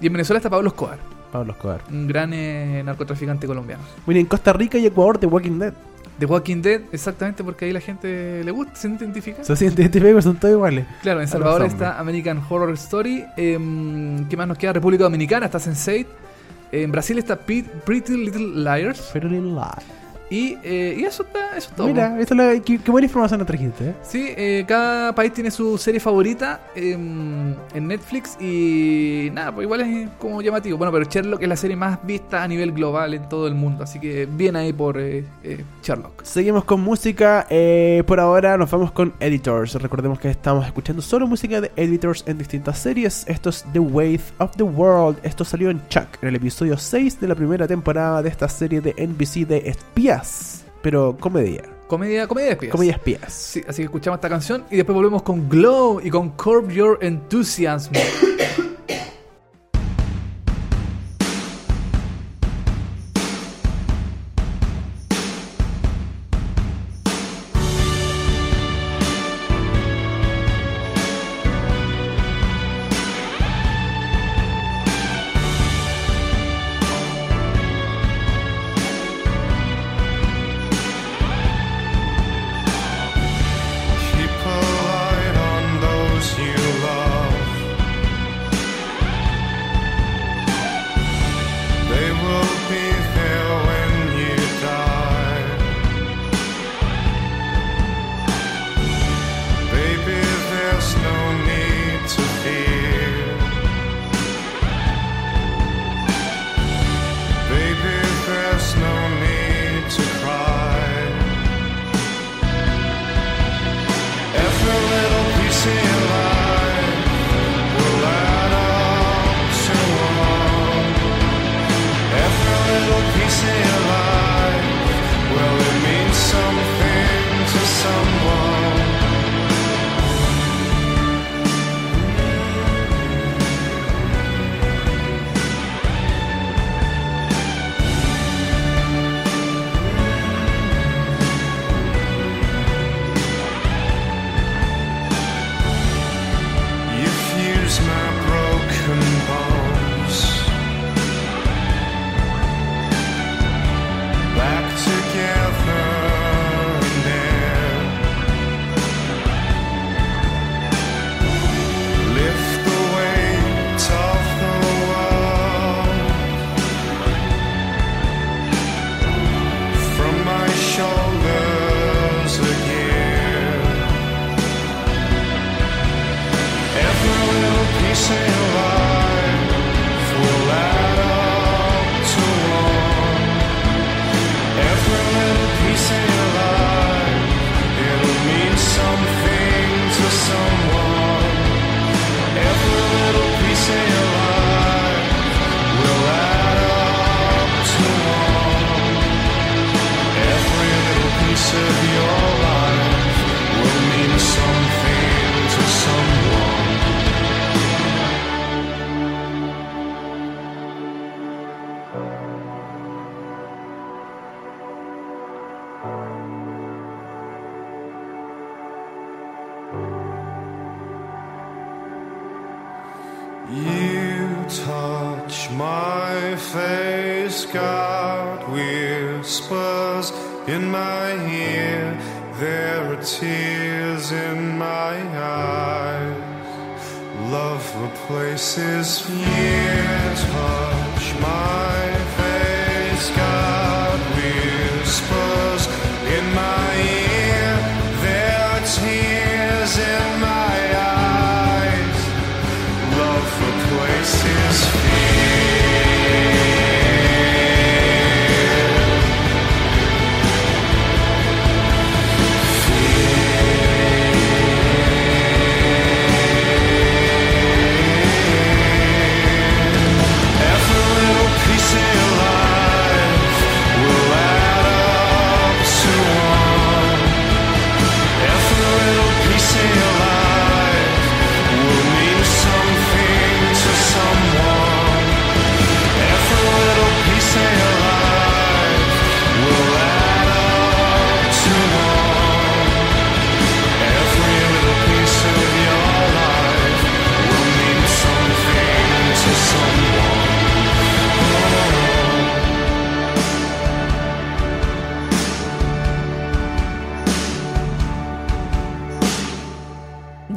Y en Venezuela está Pablo Escobar, Pablo Escobar. un gran eh, narcotraficante colombiano. Mira, en Costa Rica y Ecuador, The Walking Dead. The Walking Dead, exactamente porque ahí la gente le gusta, se identifica. Se siente identificados, son todos iguales. Claro, en Salvador está American Horror Story. em, ¿Qué más nos queda? República Dominicana está Sense8. En Brasil está Pretty Little Liars. Pero ni la- Y, eh, y eso está, eso es todo. Mira, esto la- qué, qué buena información nos trajiste, ¿eh? Sí, eh, cada país tiene su serie favorita em, en Netflix y nada, pues igual es como llamativo. Bueno, pero Sherlock es la serie más vista a nivel global en todo el mundo, así que bien ahí por eh, Sherlock. Seguimos con música. por ahora nos vamos con Editors. Recordemos que estamos escuchando solo música de Editors en distintas series. Esto es The Wave of the World. Esto salió en Chuck, en el episodio 6 de la primera temporada de esta serie de NBC de espías. Pero comedia. Comedia, comedia de espías. Comedia espías. Sí, así que escuchamos esta canción y después volvemos con Glow y con Curb Your Enthusiasm. [coughs]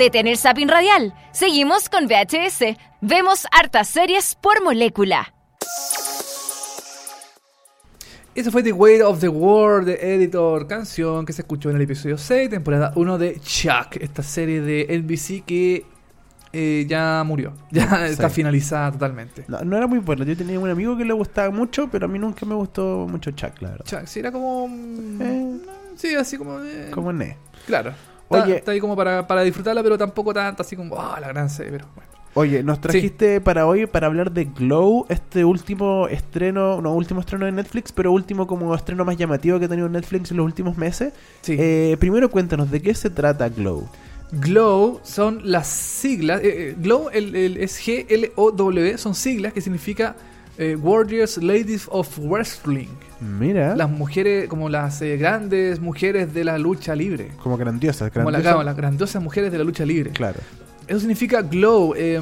Detén el zapping radial. Seguimos con VHS. Vemos hartas series por molécula. Esa fue The Weight of the World de Editor, canción que se escuchó en el episodio 6, temporada 1 de Chuck, esta serie de NBC que eh, ya murió, [laughs] ya está Sí. finalizada totalmente. No, no era muy bueno. Yo tenía un amigo que le gustaba mucho, pero a mí nunca me gustó mucho Chuck, la verdad. Chuck, sí, era como... mm, Eh. Sí, así como... eh, Como Ne. Claro. Está, Oye. está ahí como para, para disfrutarla, pero tampoco tanto así como... ah, la gran serie, pero bueno. Oye, nos trajiste para hoy para hablar de Glow, este último estreno, no último estreno de Netflix, pero último como estreno más llamativo que ha tenido Netflix en los últimos meses. Sí. Eh, primero cuéntanos, ¿de qué se trata Glow? GLOW son las siglas. eh, eh, GLOW el- el- es G-L-O-W, son siglas que significa Warriors Ladies of Wrestling. Mira, Las mujeres, como las eh, grandes mujeres de la lucha libre. como grandiosas, Como la- grandiosas. claro, las grandiosas mujeres de la lucha libre. Claro. Eso significa Glow. eh,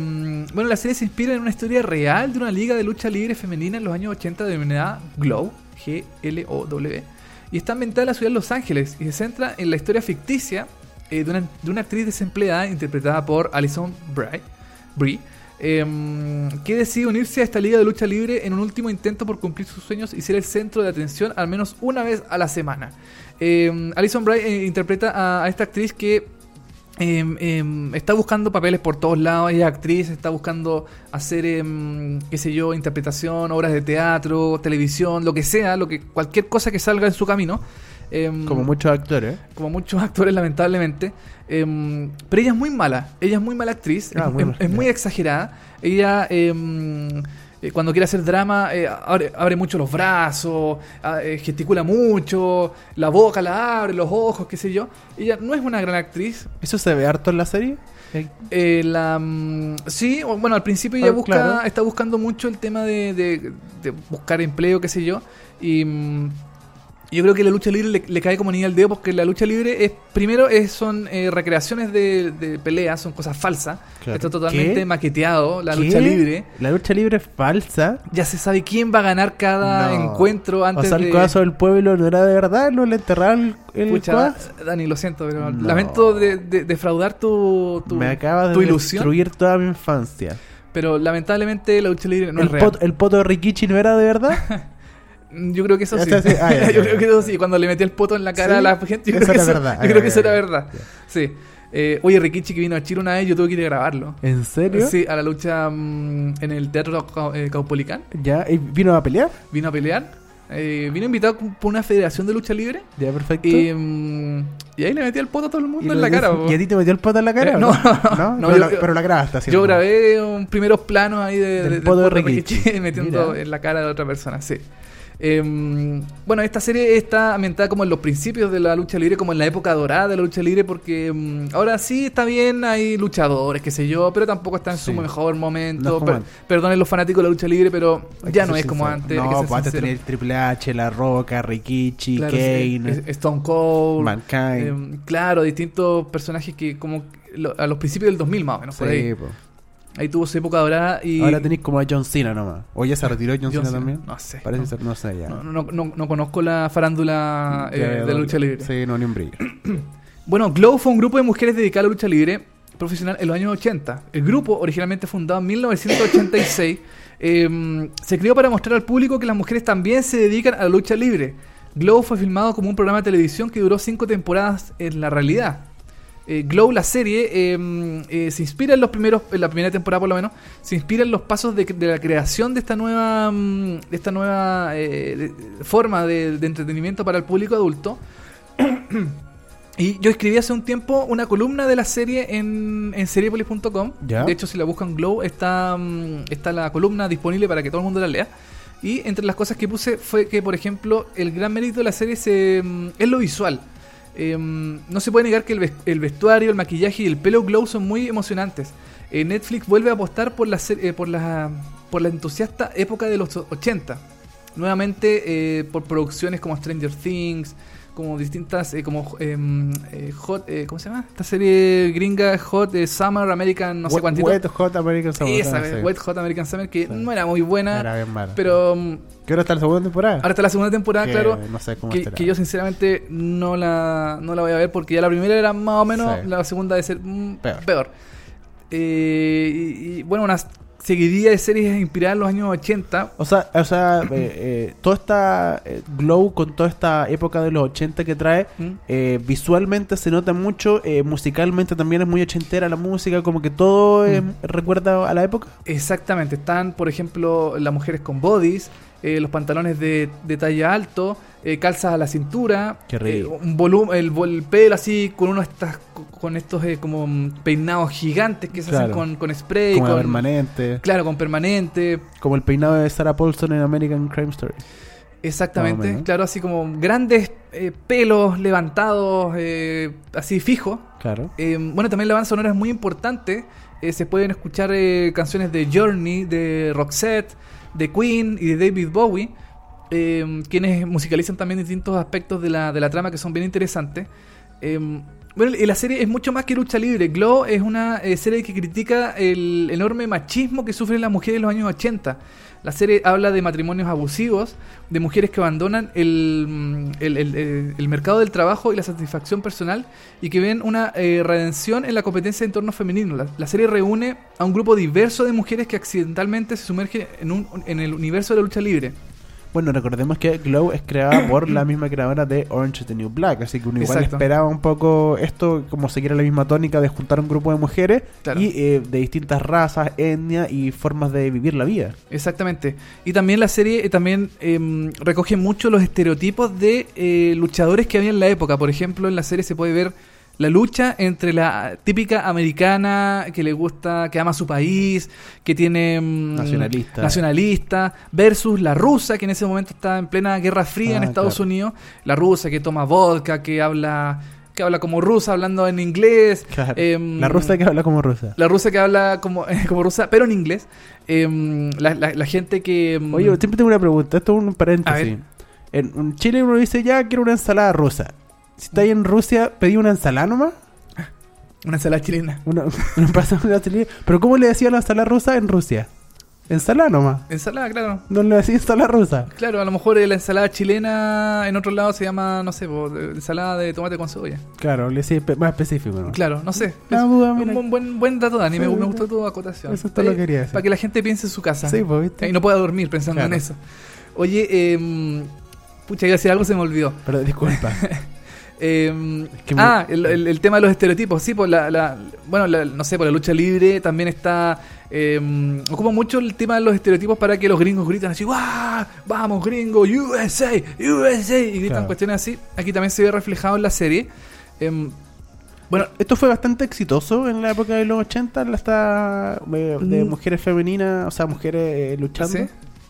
bueno, la serie se inspira en una historia real de una liga de lucha libre femenina en los años 80 denominada Glow, G-L-O-W. Y está ambientada en la ciudad de Los Ángeles y se centra en la historia ficticia eh, de, una, de una actriz desempleada interpretada por Alison Brie, Brie em, que decide unirse a esta liga de lucha libre en un último intento por cumplir sus sueños y ser el centro de atención al menos una vez a la semana. Em, Alison Brie eh, interpreta a- esta actriz que Em, está buscando papeles por todos lados, ella es actriz, está buscando hacer, qué sé yo, interpretación, obras de teatro, televisión, lo que sea, lo que cualquier cosa que salga en su camino. Em, Como muchos actores. como muchos actores lamentablemente. Em, pero ella es muy mala, ella es muy mala actriz, Ah, es, muy es- mala. es muy exagerada. Ella em, eh, cuando quiere hacer drama eh, abre, abre mucho los brazos, ah, eh, gesticula mucho, la boca la abre, los ojos, qué sé yo. Ella no es una gran actriz. ¿Eso se ve harto en la serie? Eh, la, mm, sí, bueno, al principio ella Ah, busca, claro. está buscando mucho el tema de, de- de buscar empleo, qué sé yo. Y mm, yo creo que la lucha libre le, le cae como niña al dedo porque la lucha libre es, primero es, son eh, recreaciones de, de peleas, son cosas falsas. Claro. Está totalmente ¿Qué? maqueteado la ¿Qué? lucha libre. La lucha libre es falsa. Ya se sabe quién va a ganar cada No. encuentro antes o sea, el de... codazo del pueblo no era de verdad, no le enterraron el, Pucha. Dani, lo siento, pero No. lamento de, de- defraudar tu, tu, Me acaba de ilusión. destruir toda mi infancia. Pero lamentablemente la lucha libre no el, es real. pot- el poto de Rikichi no era de verdad. [laughs] Mm, Yo creo que eso sí. Ah, [laughs] yo creo que eso sí. Cuando le metí el poto en la cara ¿Sí? a la gente, yo creo que verdad. yo Ah, creo que eso era verdad. Sí. Eh, oye, Rikichi que vino a Chile una vez, yo tuve que ir a grabarlo. ¿En serio? Sí, a la lucha mm, en el Teatro eh, Caupolicán. ¿Ya? ¿Y vino a pelear? Vino a pelear. Eh, vino invitado por una federación de lucha libre. Ya, perfecto. Y, mm, y ahí le metí el poto a todo el ¿Y mundo en la cara. ¿Y a ti te metió el poto en la cara? Eh, no, [laughs] ¿No? no, pero, yo- la, pero la grabaste así. Yo grabé un primeros planos ahí de, Del de- del poto de poto de Rikichi. Rikichi [laughs] metiendo Mira. en la cara de otra persona, sí. Em, bueno, esta serie está ambientada como en los principios de la lucha libre, como en la época dorada de la lucha libre, porque em, ahora sí está bien, hay luchadores, qué sé yo, pero tampoco está en su mejor No momento. Per- antes. perdonen los fanáticos de la lucha libre, pero Hay ya no es como antes. No, pues antes tenía Triple H, La Roca, Rikichi, Claro, Kane, Stone Cold. Mankind. em, claro, distintos personajes que como lo- a los principios del 2000 más o menos, por ahí. Po. Ahí tuvo su época dorada y... Ahora tenéis como a John Cena nomás. ¿O ya se retiró John, John Cena Cena, también? no sé, Parece no. ser, no sé ya. No, no, no, no conozco la farándula eh, de la lucha libre. Sí, no, ni un brillo. [clears throat] Bueno, Glow fue un grupo de mujeres dedicado a la lucha libre profesional en los años 80. El grupo, originalmente fundado en 1986, [clears throat] eh, se creó para mostrar al público que las mujeres también se dedican a la lucha libre. Glow fue filmado como un programa de televisión que duró cinco temporadas en la realidad. Eh, Glow, la serie, eh, eh, se inspira en los primeros, en la primera temporada por lo menos, se inspira en los pasos de, de la creación de esta nueva, mm, de esta nueva eh, de- forma de, de entretenimiento para el público adulto. Y yo escribí hace un tiempo una columna de la serie en, en seriepolis.com. De hecho, si la buscan Glow, está, mm, está la columna disponible para que todo el mundo la lea. Y entre las cosas que puse fue que, por ejemplo, el gran mérito de la serie se, mm, es lo visual. Eh, no se puede negar que el, el vestuario, el maquillaje y el pelo Glow son muy emocionantes. Eh, Netflix vuelve a apostar por la, eh, por la, por la entusiasta época de los 80. Nuevamente eh, por producciones como Stranger Things, como distintas, eh, como em, eh, Hot, eh, ¿cómo se llama? Esta serie gringa Hot eh, Summer American, no sé cuántito. Wet Hot American Summer. Esa, sí. Wet Hot American Summer, que Sí. no era muy buena, Era bien mala. pero mm, ¿Qué hora está la segunda temporada? ahora está la segunda temporada, Que claro. No sé cómo Que, que yo sinceramente no la, no la voy a ver porque ya la primera era más o menos, Sí. la segunda debe ser mm, Peor. peor. Eh, y, y, bueno, una seguidilla de series inspiradas en los años 80. O sea, o sea eh, eh, toda esta eh, Glow con toda esta época de los 80 que trae, ¿Mm? visualmente se nota mucho, musicalmente también es muy ochentera la música, como que todo Mm. recuerda a la época. Exactamente, están por ejemplo las mujeres con bodies, los pantalones de, de talla alto, eh, calzas a la cintura, eh, un volumen, el, pelo así con uno de estas, con estos eh, como peinados gigantes que se hacen con, con spray, Como con, permanente, claro, con permanente, como el peinado de Sarah Paulson en American Crime Story. exactamente, menos. claro, así como grandes eh, pelos levantados, eh, así fijos. Claro. Bueno, también la banda sonora es muy importante. Se pueden escuchar eh, canciones de Journey, de Roxette, de Queen y de David Bowie, eh, quienes musicalizan también distintos aspectos de la, de la trama que son bien interesantes. Eh, bueno, la serie es mucho más que lucha libre. Glow es una eh, serie que critica el enorme machismo que sufren las mujeres en los años 80. La serie habla de matrimonios abusivos, de mujeres que abandonan el, mm, el- el- el- mercado del trabajo y la satisfacción personal y que ven una eh, redención en la competencia de entorno femenino. La, la serie reúne a un grupo diverso de mujeres que accidentalmente se sumergen en, un, en el universo de la lucha libre. Bueno, recordemos que Glow es creada [coughs] por la misma creadora de Orange is the New Black, así que uno igual Exacto. esperaba un poco esto, como seguir la misma tónica de juntar un grupo de mujeres Claro. y eh, de distintas razas, etnias y formas de vivir la vida. Exactamente. Y también la serie eh, también em, recoge mucho los estereotipos de eh, luchadores que había en la época. Por ejemplo, en la serie se puede ver la lucha entre la típica americana que le gusta, que ama su país, que tiene mm, Nacionalista. nacionalista, versus la rusa que en ese momento está en plena Guerra Fría en Ah, Estados claro. Unidos, la rusa que toma vodka, que habla que habla como rusa hablando en inglés, Claro. Em, la rusa que habla como rusa. la rusa que habla como, [laughs] como rusa, pero en inglés. Em, la, la- la gente que. em, Oye, siempre tengo una pregunta, esto es un paréntesis. en Chile uno dice, ya quiero una ensalada rusa. Si está ahí en Rusia, pedí una ensalada nomás. una ensalada chilena. Una, [laughs] una ensalada. Pero ¿cómo le decía la ensalada rusa en Rusia? Ensalada nomás. Ensalada, claro. No le decía ensalada rusa. Claro, a lo mejor eh, la ensalada chilena en otro lado se llama, no sé, eh, ensalada de tomate con cebolla. Claro, le decía más específico. ¿no? Claro, no sé. Ah, un buen, buen, buen dato, Dani. Me, Sí, me sí. gustó tu acotación. Eso es todo lo que quería decir. Para que la gente piense en su casa. Sí, pues, ¿viste? Y no pueda dormir pensando Claro. en eso. Oye, em, pucha, iba a decir algo, se me olvidó. Pero disculpa. [laughs] Eh, que me- ah, el, el- el tema de los estereotipos, sí, por la, la- bueno, la- no sé, por la lucha libre también está, eh, ocupa mucho el tema de los estereotipos para que los gringos gritan así, ¡Wow! ¡Vamos, gringo! ¡USA! ¡USA! Y gritan Claro. cuestiones así. Aquí también se ve reflejado en la serie. Em, bueno, Esto fue bastante exitoso en la época de los 80, la esta eh, de Mm. mujeres femeninas, o sea, mujeres eh, luchando. ¿sí?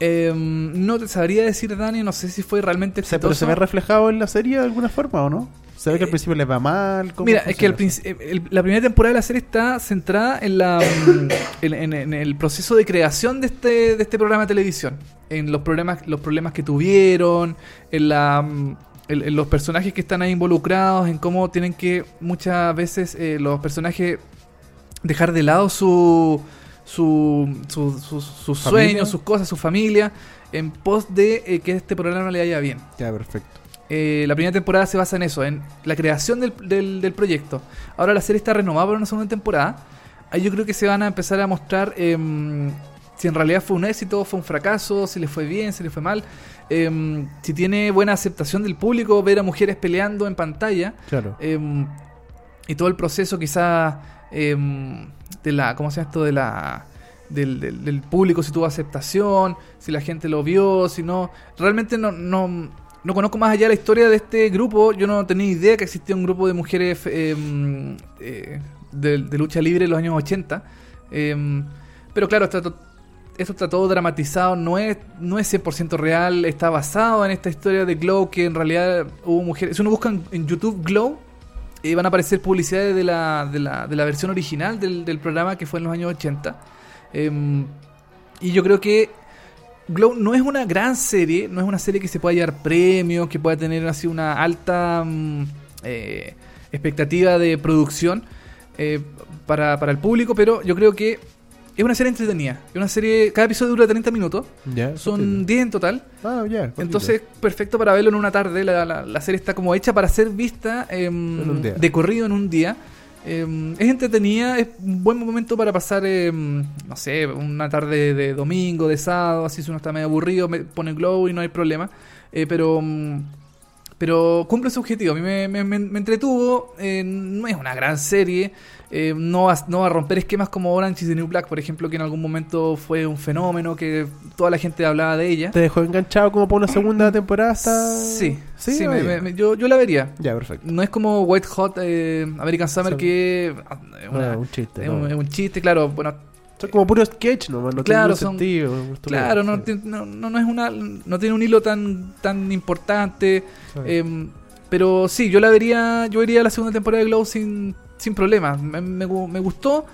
Em, no te sabría decir, Dani, no sé si fue realmente pero se ve reflejado en la serie de alguna forma, ¿o no? Se ve que al Eh, principio les va mal. ¿cómo Mira, es que funciona princi- el- la primera temporada de la serie está centrada en la mm, [coughs] en, en- en el proceso de creación de este, de este programa de televisión. En los problemas, los problemas que tuvieron, en la mm, en, en los personajes que están ahí involucrados, en cómo tienen que muchas veces eh, los personajes dejar de lado su su, su- su- sus Familia. sueños, sus cosas, su familia, en pos de eh, que este programa le vaya bien. Ya, perfecto. Eh, la primera temporada se basa en eso, en la creación del, del- del proyecto. Ahora la serie está renovada para una segunda temporada. Ahí yo creo que se van a empezar a mostrar em, si en realidad fue un éxito, fue un fracaso, si le fue bien, si le fue mal. em, si tiene buena aceptación del público, ver a mujeres peleando en pantalla. Claro. em, y todo el proceso quizás em, de la, ¿cómo se llama esto? De la... Del, del- público, si tuvo aceptación, si la gente lo vio, si no. Realmente no, no, no conozco más allá la historia de este grupo. Yo no tenía idea que existía un grupo de mujeres em, eh, de, lucha libre en los años 80. Em, pero claro, esto está todo dramatizado, no es, no es 100% real, está basado en esta historia de Glow, que en realidad hubo mujeres. Si uno busca en YouTube Glow, eh, van a aparecer publicidades de la, de la, de la versión original del, del programa que fue en los años 80. Em, y yo creo que Glow no es una gran serie, no es una serie que se pueda llevar premios, que pueda tener así una alta mm, eh, expectativa de producción eh, para, para el público, pero yo creo que es una serie entretenida. Es una serie, cada episodio dura 30 minutos, son 10 en total. Ah, ya. cortito. Entonces, perfecto para verlo en una tarde. La, la- la serie está como hecha para ser vista em, de corrido en un día. Em, es entretenida, es un buen momento para pasar, em, no sé, una tarde de domingo, de sábado, así si uno está medio aburrido, me pone glow y no hay problema. Eh, pero pero cumple su objetivo. A mí me, me- me- me entretuvo. eh, no es una gran serie. Eh, no, va, no va a romper esquemas como Orange is the New Black, por ejemplo, que en algún momento fue un fenómeno, que toda la gente hablaba de ella. ¿Te dejó enganchado como por una segunda temporada hasta...? Sí, Sí, sí, me- me- me- yo, yo la vería. Ya, perfecto. No es como White Hot eh, American Summer, que ah, es, una- Ah, un chiste. es no. un, chiste, claro. Bueno, Son como puros sketch nomás, no Claro, tiene sentido. claro, no, sí. no, no, no es una, no tiene un hilo tan, tan importante. Sí. Em, pero sí, yo la vería, yo iría a la segunda temporada de Glow sin, sin problema. Me, me me gustó.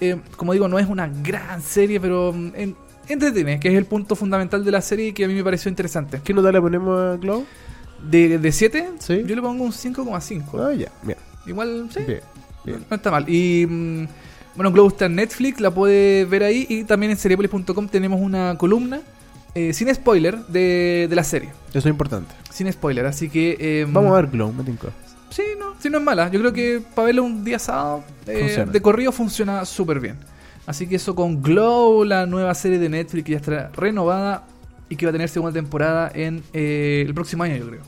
Eh, como digo, no es una gran serie, pero mm, en- entretiene, que es el punto fundamental de la serie y que a mí me pareció interesante. ¿Qué nota le ponemos a Glow? De 7, Sí. yo le pongo un 5,5. Ah, ya, bien. Igual, sí, Bien. no, bien. no está mal. Y mm, bueno, Glow está en Netflix, la puede ver ahí. Y también en seriepolis.com tenemos una columna eh, sin spoiler de, de la serie. Eso es importante. Sin spoiler, así que. em, Vamos a ver Glow, me tinco. Sí, no, sí, no es mala. Yo creo que para verlo un día sábado eh, de corrido funciona súper bien. Así que eso con Glow, la nueva serie de Netflix que ya estará renovada y que va a tener segunda temporada en eh, el próximo año, yo creo.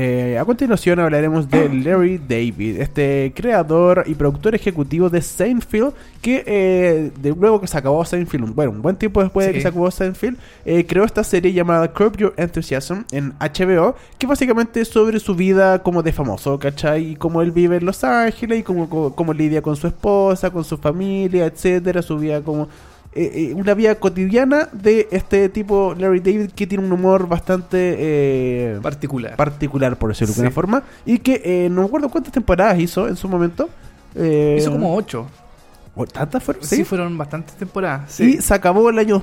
Eh, a continuación hablaremos de [coughs] Larry David, este creador y productor ejecutivo de Seinfeld, que eh, de luego que se acabó Seinfeld, bueno, un buen tiempo después de que se acabó Seinfeld, eh, creó esta serie llamada Curb Your Enthusiasm en HBO, que básicamente es sobre su vida como de famoso, ¿cachai? Y cómo él vive en Los Ángeles y cómo, cómo, cómo lidia con su esposa, con su familia, etcétera, su vida como... eh, eh, una vida cotidiana de este tipo Larry David que tiene un humor bastante eh, Particular. particular, por decirlo de alguna forma, y que eh, no me acuerdo cuántas temporadas hizo en su momento. Hizo como ocho. ¿o ¿Tantas fueron? Sí, Sí. fueron bastantes temporadas. Y se acabó el año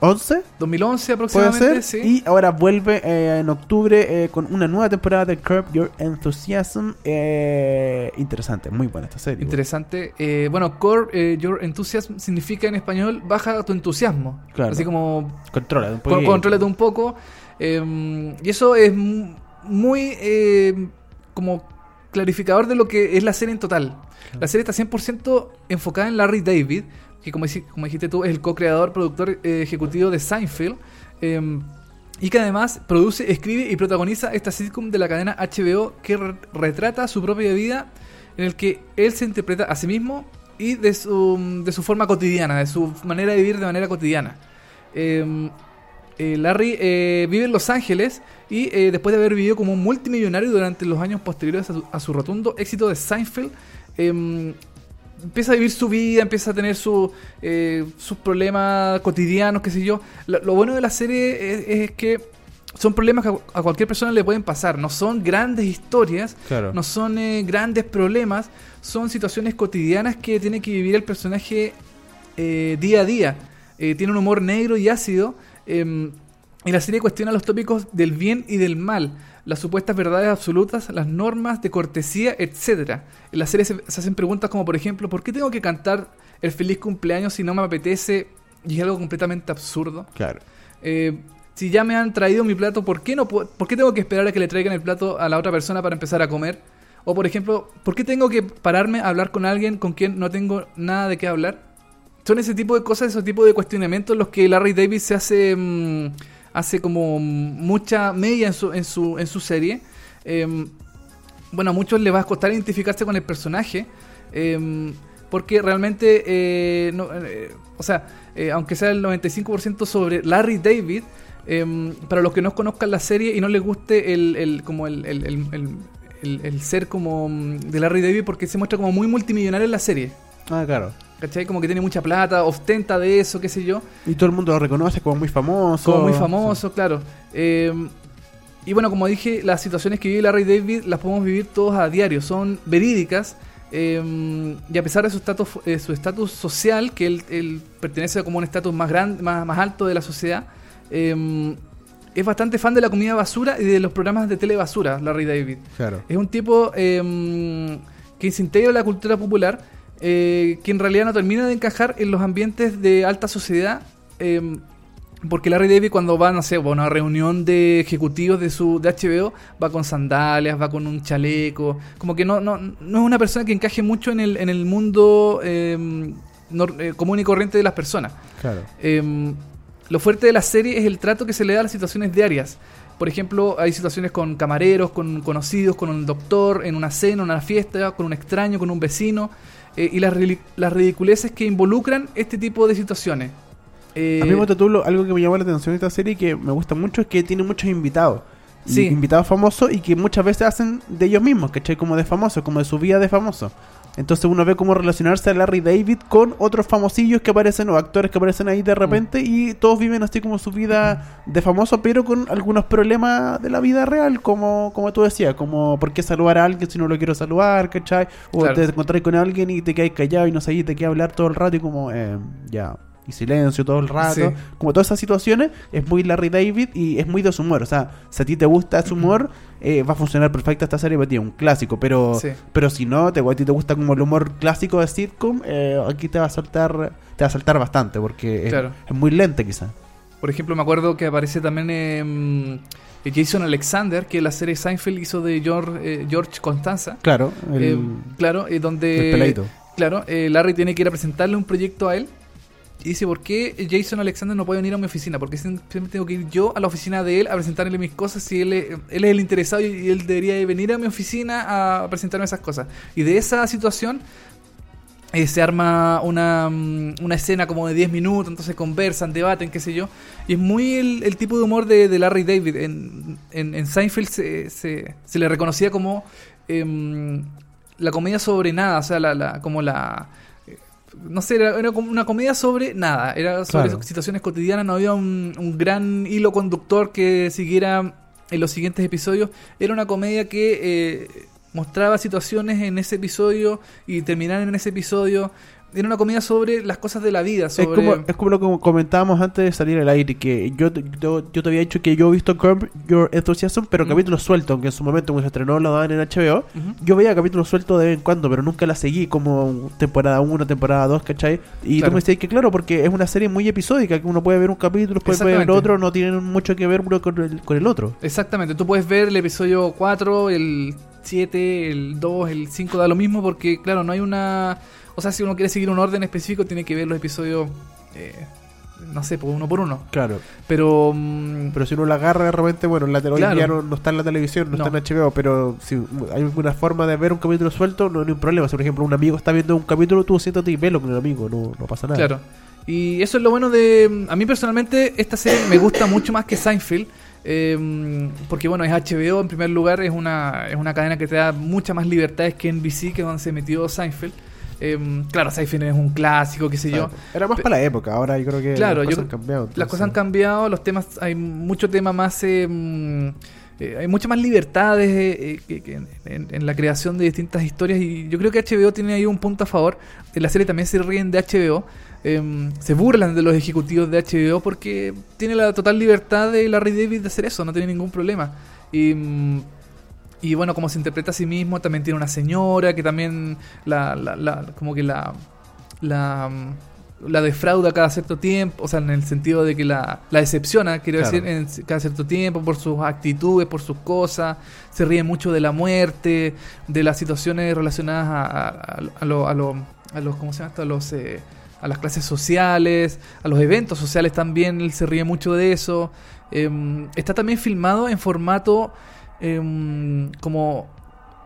2011, 2011 puede aproximadamente, ser, sí. y ahora vuelve eh, en octubre eh, con una nueva temporada de Curb Your Enthusiasm. eh, interesante, muy buena esta serie. Interesante. Bueno, eh, your enthusiasm significa en español baja tu entusiasmo. Claro. Así como Controla un contrólate un poco. eh, y eso es mu- muy como clarificador de lo que es la serie en total. La serie está 100% enfocada en Larry David, que como, como dijiste tú es el co-creador, productor eh, ejecutivo de Seinfeld. eh, y que además produce, escribe y protagoniza esta sitcom de la cadena HBO que re- retrata su propia vida en el que él se interpreta a sí mismo y de su, de su forma cotidiana, de su manera de vivir de manera cotidiana. Eh, eh, Larry eh, vive en Los Ángeles y después de haber vivido como un multimillonario durante los años posteriores a su, a su rotundo éxito de Seinfeld, em, empieza a vivir su vida, empieza a tener su, eh, sus problemas cotidianos, qué sé yo. Lo, lo bueno de la serie es, es que son problemas que a, cualquier persona le pueden pasar, no son grandes historias, Claro. no son eh, grandes problemas, son situaciones cotidianas que tiene que vivir el personaje eh, día a día. Eh, tiene un humor negro y ácido. Y la serie cuestiona los tópicos del bien y del mal, las supuestas verdades absolutas, las normas de cortesía, etc. En la serie se, se hacen preguntas como, por ejemplo, ¿por qué tengo que cantar el feliz cumpleaños si no me apetece? Y es algo completamente absurdo. Claro. Eh, si ya me han traído mi plato, ¿por qué, no puedo- ¿por qué tengo que esperar a que le traigan el plato a la otra persona para empezar a comer? O por ejemplo, ¿por qué tengo que pararme a hablar con alguien con quien no tengo nada de qué hablar? Son ese tipo de cosas, esos tipos de cuestionamientos los que Larry David se hace mm, hace como mucha media en su, en su, en su serie. Em, bueno, a muchos les va a costar identificarse con el personaje. em, porque realmente, eh, no, eh, o sea, eh, aunque sea el 95% sobre Larry David, em, para los que no conozcan la serie y no les guste el, el- como el, el- el- el- el- el ser como mm, de Larry David, porque se muestra como muy multimillonario en la serie. Ah, claro. ¿Cachai? Como que tiene mucha plata, ostenta de eso, qué sé yo. Y todo el mundo lo reconoce como muy famoso. Como muy famoso, claro. Eh, y bueno, como dije, las situaciones que vive Larry David las podemos vivir todos a diario, son verídicas. eh, y a pesar de su estatus eh, su estatus social, que él, él pertenece a como un estatus más grande, más, más alto de la sociedad, eh, es bastante fan de la comida basura y de los programas de tele basura, Larry David. Claro. Es un tipo que se integra en la cultura popular, eh, que en realidad no termina de encajar en los ambientes de alta sociedad. eh, porque Larry David cuando va, no sé, a una reunión de ejecutivos de su de HBO, va con sandalias, va con un chaleco, como que no, no, no es una persona que encaje mucho en el, en el mundo eh, nor- eh, común y corriente de las personas. Claro. Eh, lo fuerte de la serie es el trato que se le da a las situaciones diarias. Por ejemplo, hay situaciones con camareros, con conocidos, con un doctor, en una cena, en una fiesta, con un extraño, con un vecino, eh, y las, las ridiculeces que involucran este tipo de situaciones. Eh, A mí, algo que me llamó la atención de esta serie y que me gusta mucho es que tiene muchos invitados. Sí. Invitados famosos y que muchas veces hacen de ellos mismos, ¿cachai? Como de famosos, como de su vida de famoso. Entonces uno ve cómo relacionarse a Larry David con otros famosillos que aparecen o actores que aparecen ahí de repente y todos viven así como su vida de famoso, pero con algunos problemas de la vida real, como, como tú decías, como por qué saludar a alguien si no lo quiero saludar, ¿cachai? O Claro. te encontrás con alguien y te quedas callado y no sabes de qué hablar todo el rato y como, eh, ya, y silencio todo el rato. Sí. Como todas esas situaciones, es muy Larry David y es muy de su humor. O sea, si a ti te gusta su humor, eh, va a funcionar perfecto esta serie ti, es un clásico. Pero, Sí. pero si no, te, a ti te gusta como el humor clásico de sitcom, eh, aquí te va a saltar te va a saltar bastante porque es, Claro. es muy lenta quizá. Por ejemplo, me acuerdo que aparece también eh, eh, Jason Alexander, que la serie Seinfeld hizo de George, George Constanza. Claro, el, Eh, claro, donde... el. Claro, Larry tiene que ir a presentarle un proyecto a él. Y dice, ¿por qué Jason Alexander no puede venir a mi oficina? Porque siempre tengo que ir yo a la oficina de él a presentarle mis cosas si él, él es el interesado y, él debería venir a mi oficina a presentarme esas cosas. Y de esa situación eh, se arma una, mm, una escena como de 10 minutos, entonces conversan, debaten, qué sé yo. Y es muy el, tipo de humor de, Larry David. En, en, en Seinfeld se, se, se le reconocía como em, la comedia sobre nada, o sea, la, la, como la... No sé, era, era como una comedia sobre nada, era sobre Claro. situaciones cotidianas, no había un, un gran hilo conductor que siguiera en los siguientes episodios. Era una comedia que eh, mostraba situaciones en ese episodio y terminaban en ese episodio. Era una comedia sobre las cosas de la vida, sobre... Es como, es como lo que comentábamos antes de salir al aire, que yo, te- yo, yo te había dicho que yo he visto Curb Your Enthusiasm, pero capítulos sueltos, aunque en su momento cuando se estrenó lo daban en HBO. Yo veía capítulos sueltos de vez en cuando, pero nunca la seguí como temporada 1, temporada 2, ¿cachai? Y Claro. tú me decías que claro, porque es una serie muy episódica, que uno puede ver un capítulo, después puede ver otro, no tienen mucho que ver uno con el, con el otro. Exactamente, tú puedes ver el episodio 4, el 7, el 2, el 5, da lo mismo porque, claro, no hay una... O sea, si uno quiere seguir un orden específico, tiene que ver los episodios, eh, no sé, por uno por uno. Claro. Pero... mm, Pero si uno la agarra de repente, bueno, en la hoy Claro. día no, no está en la televisión, no, No. está en HBO, pero si hay alguna forma de ver un capítulo suelto, no hay un problema. Si por ejemplo un amigo está viendo un capítulo, tú siéntate y velo con el amigo, no, no pasa nada. Claro. Y eso es lo bueno de... A mí personalmente esta serie me gusta mucho más que Seinfeld. eh, porque bueno, es HBO en primer lugar, es una, es una cadena que te da muchas más libertades que NBC, que es donde se metió Seinfeld. Eh, claro, Seinfeld es un clásico, qué sé yo. Era más Pe- para la época, ahora yo creo que Claro, las cosas han cambiado. Las cosas han cambiado, los temas, hay mucho tema más, eh, eh, hay muchas más libertades eh, eh, en, en la creación de distintas historias y yo creo que HBO tiene ahí un punto a favor. En la serie también se ríen de HBO, em, se burlan de los ejecutivos de HBO porque tiene la total libertad de Larry David de hacer eso, no tiene ningún problema. Y, mm, y bueno, como se interpreta a sí mismo, también tiene una señora que también la, la- la- como que la, la, mm, la defrauda cada cierto tiempo, o sea, en el sentido de que la, la decepciona, quiero Claro. decir, en cada cierto tiempo por sus actitudes, por sus cosas, se ríe mucho de la muerte, de las situaciones relacionadas a, a, lo- a lo- a los, ¿cómo se llama esto? A los... eh, a las clases sociales, a los eventos sociales también, él se ríe mucho de eso. Em, está también filmado en formato em, como,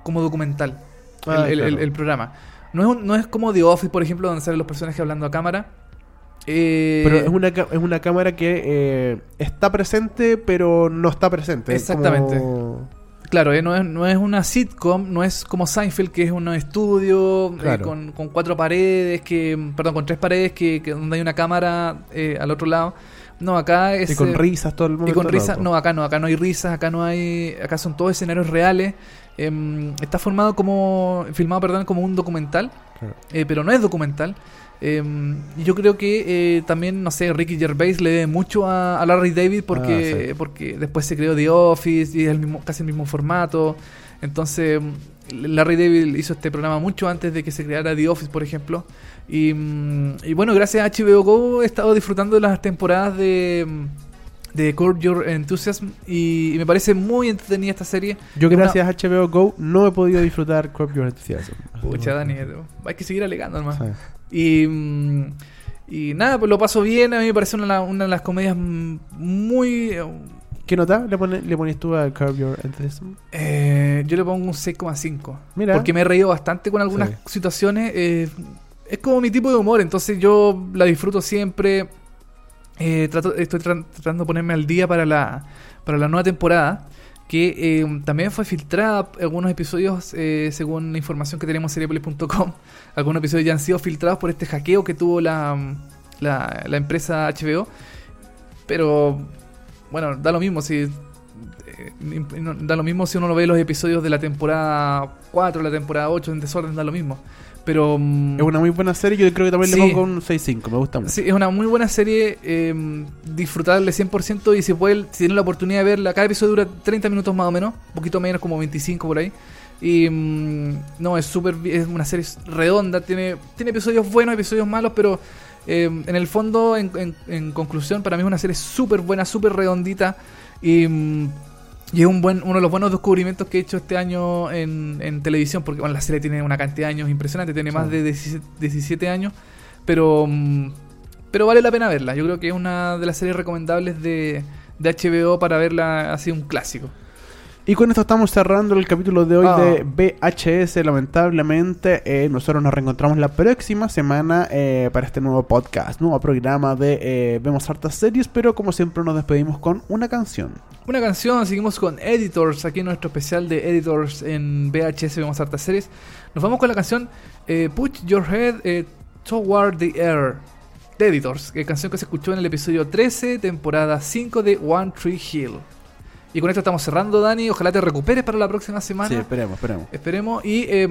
como documental, Ah, el, el- claro. el- el programa. No es, un- no es como The Office, por ejemplo, donde salen los personajes hablando a cámara. Eh, Pero es una, es una cámara que eh, está presente, pero no está presente. Es Exactamente. como- Claro, eh, no, es, no es una sitcom, no es como Seinfeld, que es un estudio eh, Claro. con, con cuatro paredes, que perdón, con tres paredes, que, que donde hay una cámara eh, al otro lado. No, acá es... Y con eh, risas todo el mundo. Y con risas, no, acá no, acá no hay risas, acá no hay, acá son todos escenarios reales. Em, está formado como, filmado, perdón, como un documental, Claro. eh, pero no es documental. Em, y yo creo que eh, también, no sé, Ricky Gervais le debe mucho a, a Larry David porque, Ah, sí. porque después se creó The Office y es el mismo, casi el mismo formato. Entonces, Larry David hizo este programa mucho antes de que se creara The Office, por ejemplo. Y, mm, y bueno, gracias a HBO Go he estado disfrutando de las temporadas de, mm, de Curb Your Enthusiasm y, y me parece muy entretenida esta serie. Yo Una- gracias a HBO Go no he podido disfrutar Curb Your Enthusiasm. Pucha, Dani, hay que seguir alegando nomás. Sí. Y, mm, y nada, pues lo paso bien. A mí me parece una, una de las comedias muy. ¿Qué nota le, pone- le pones tú a Curb Your Enthusiasm? eh, yo le pongo un 6,5. Mira. Porque me he reído bastante con algunas Sí. situaciones. eh, es como mi tipo de humor, entonces yo la disfruto siempre. Eh, trato- estoy tra- tratando de ponerme al día para la, para la nueva temporada. Que eh, también fue filtrada algunos episodios, eh, según la información que tenemos en seriepolis.com. [laughs] Algunos episodios ya han sido filtrados por este hackeo que tuvo la, la, empresa HBO. Pero bueno, da lo mismo si. eh, da lo mismo si uno lo ve los episodios de la temporada 4, la temporada 8 en desorden, da lo mismo. Pero. mm, Es una muy buena serie. Yo creo que también Sí. le pongo un 6.5. Me gusta mucho. Sí, es una muy buena serie, eh, disfrutable 100% y si, puede, si tienen la oportunidad de verla, cada episodio dura 30 minutos más o menos, un poquito menos, como 25 por ahí. Y mm, no, es súper, es una serie redonda, tiene, tiene episodios buenos, episodios malos, pero eh, en el fondo, en, en- en conclusión, para mí es una serie súper buena, súper redondita y... mm, y es un buen, uno de los buenos descubrimientos que he hecho este año en, en televisión, porque bueno, la serie tiene una cantidad de años impresionante, tiene más de 17, 17 años, pero, mm, pero vale la pena verla. Yo creo que es una de las series recomendables de, de HBO para verla así un clásico. Y con esto estamos cerrando el capítulo de hoy Ah. de VHS. Lamentablemente, eh, nosotros nos reencontramos la próxima semana eh, para este nuevo podcast, nuevo programa de eh, Vemos hartas series, pero como siempre nos despedimos con una canción. Una canción, seguimos con Editors, aquí en nuestro especial de Editors en VHS, vemos hartas series. Nos vamos con la canción Put Your Head Toward the Air de Editors, que canción que se escuchó en el episodio 13, temporada 5 de One Tree Hill. Y con esto estamos cerrando, Dani. Ojalá te recuperes para la próxima semana. Sí, esperemos, esperemos. Esperemos. Y eh,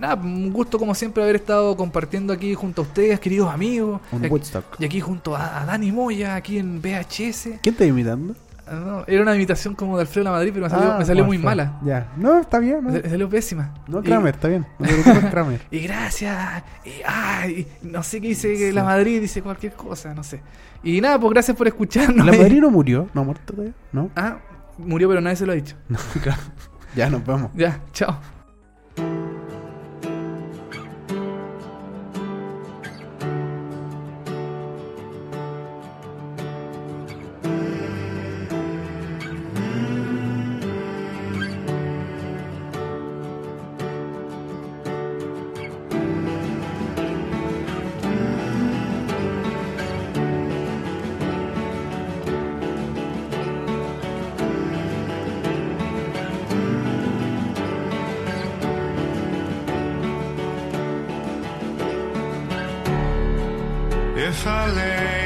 nada, un gusto como siempre haber estado compartiendo aquí junto a ustedes, queridos amigos. Un aquí, Woodstock. y aquí junto a, a Dani Moya, aquí en VHS. ¿Quién está imitando? Ah, no, era una imitación como de Alfredo La Madrid, pero me salió, Ah, me salió muy mala. Ya. No, está bien. No, me salió pésima. no Y- Kramer, está bien. No te [laughs] Kramer. Y, gracias. Y, ay, no sé qué dice La Madrid, dice cualquier cosa, no sé. Y nada, pues gracias por escucharnos. ¿La Madrid [laughs] no murió? ¿No ha muerto todavía? ¿No? Ah, murió, pero nadie se lo ha dicho. No, [laughs] claro. Ya nos vemos. Ya, chao. If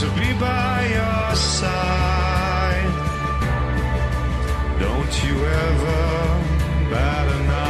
to be by your side. Don't you ever bat an eye.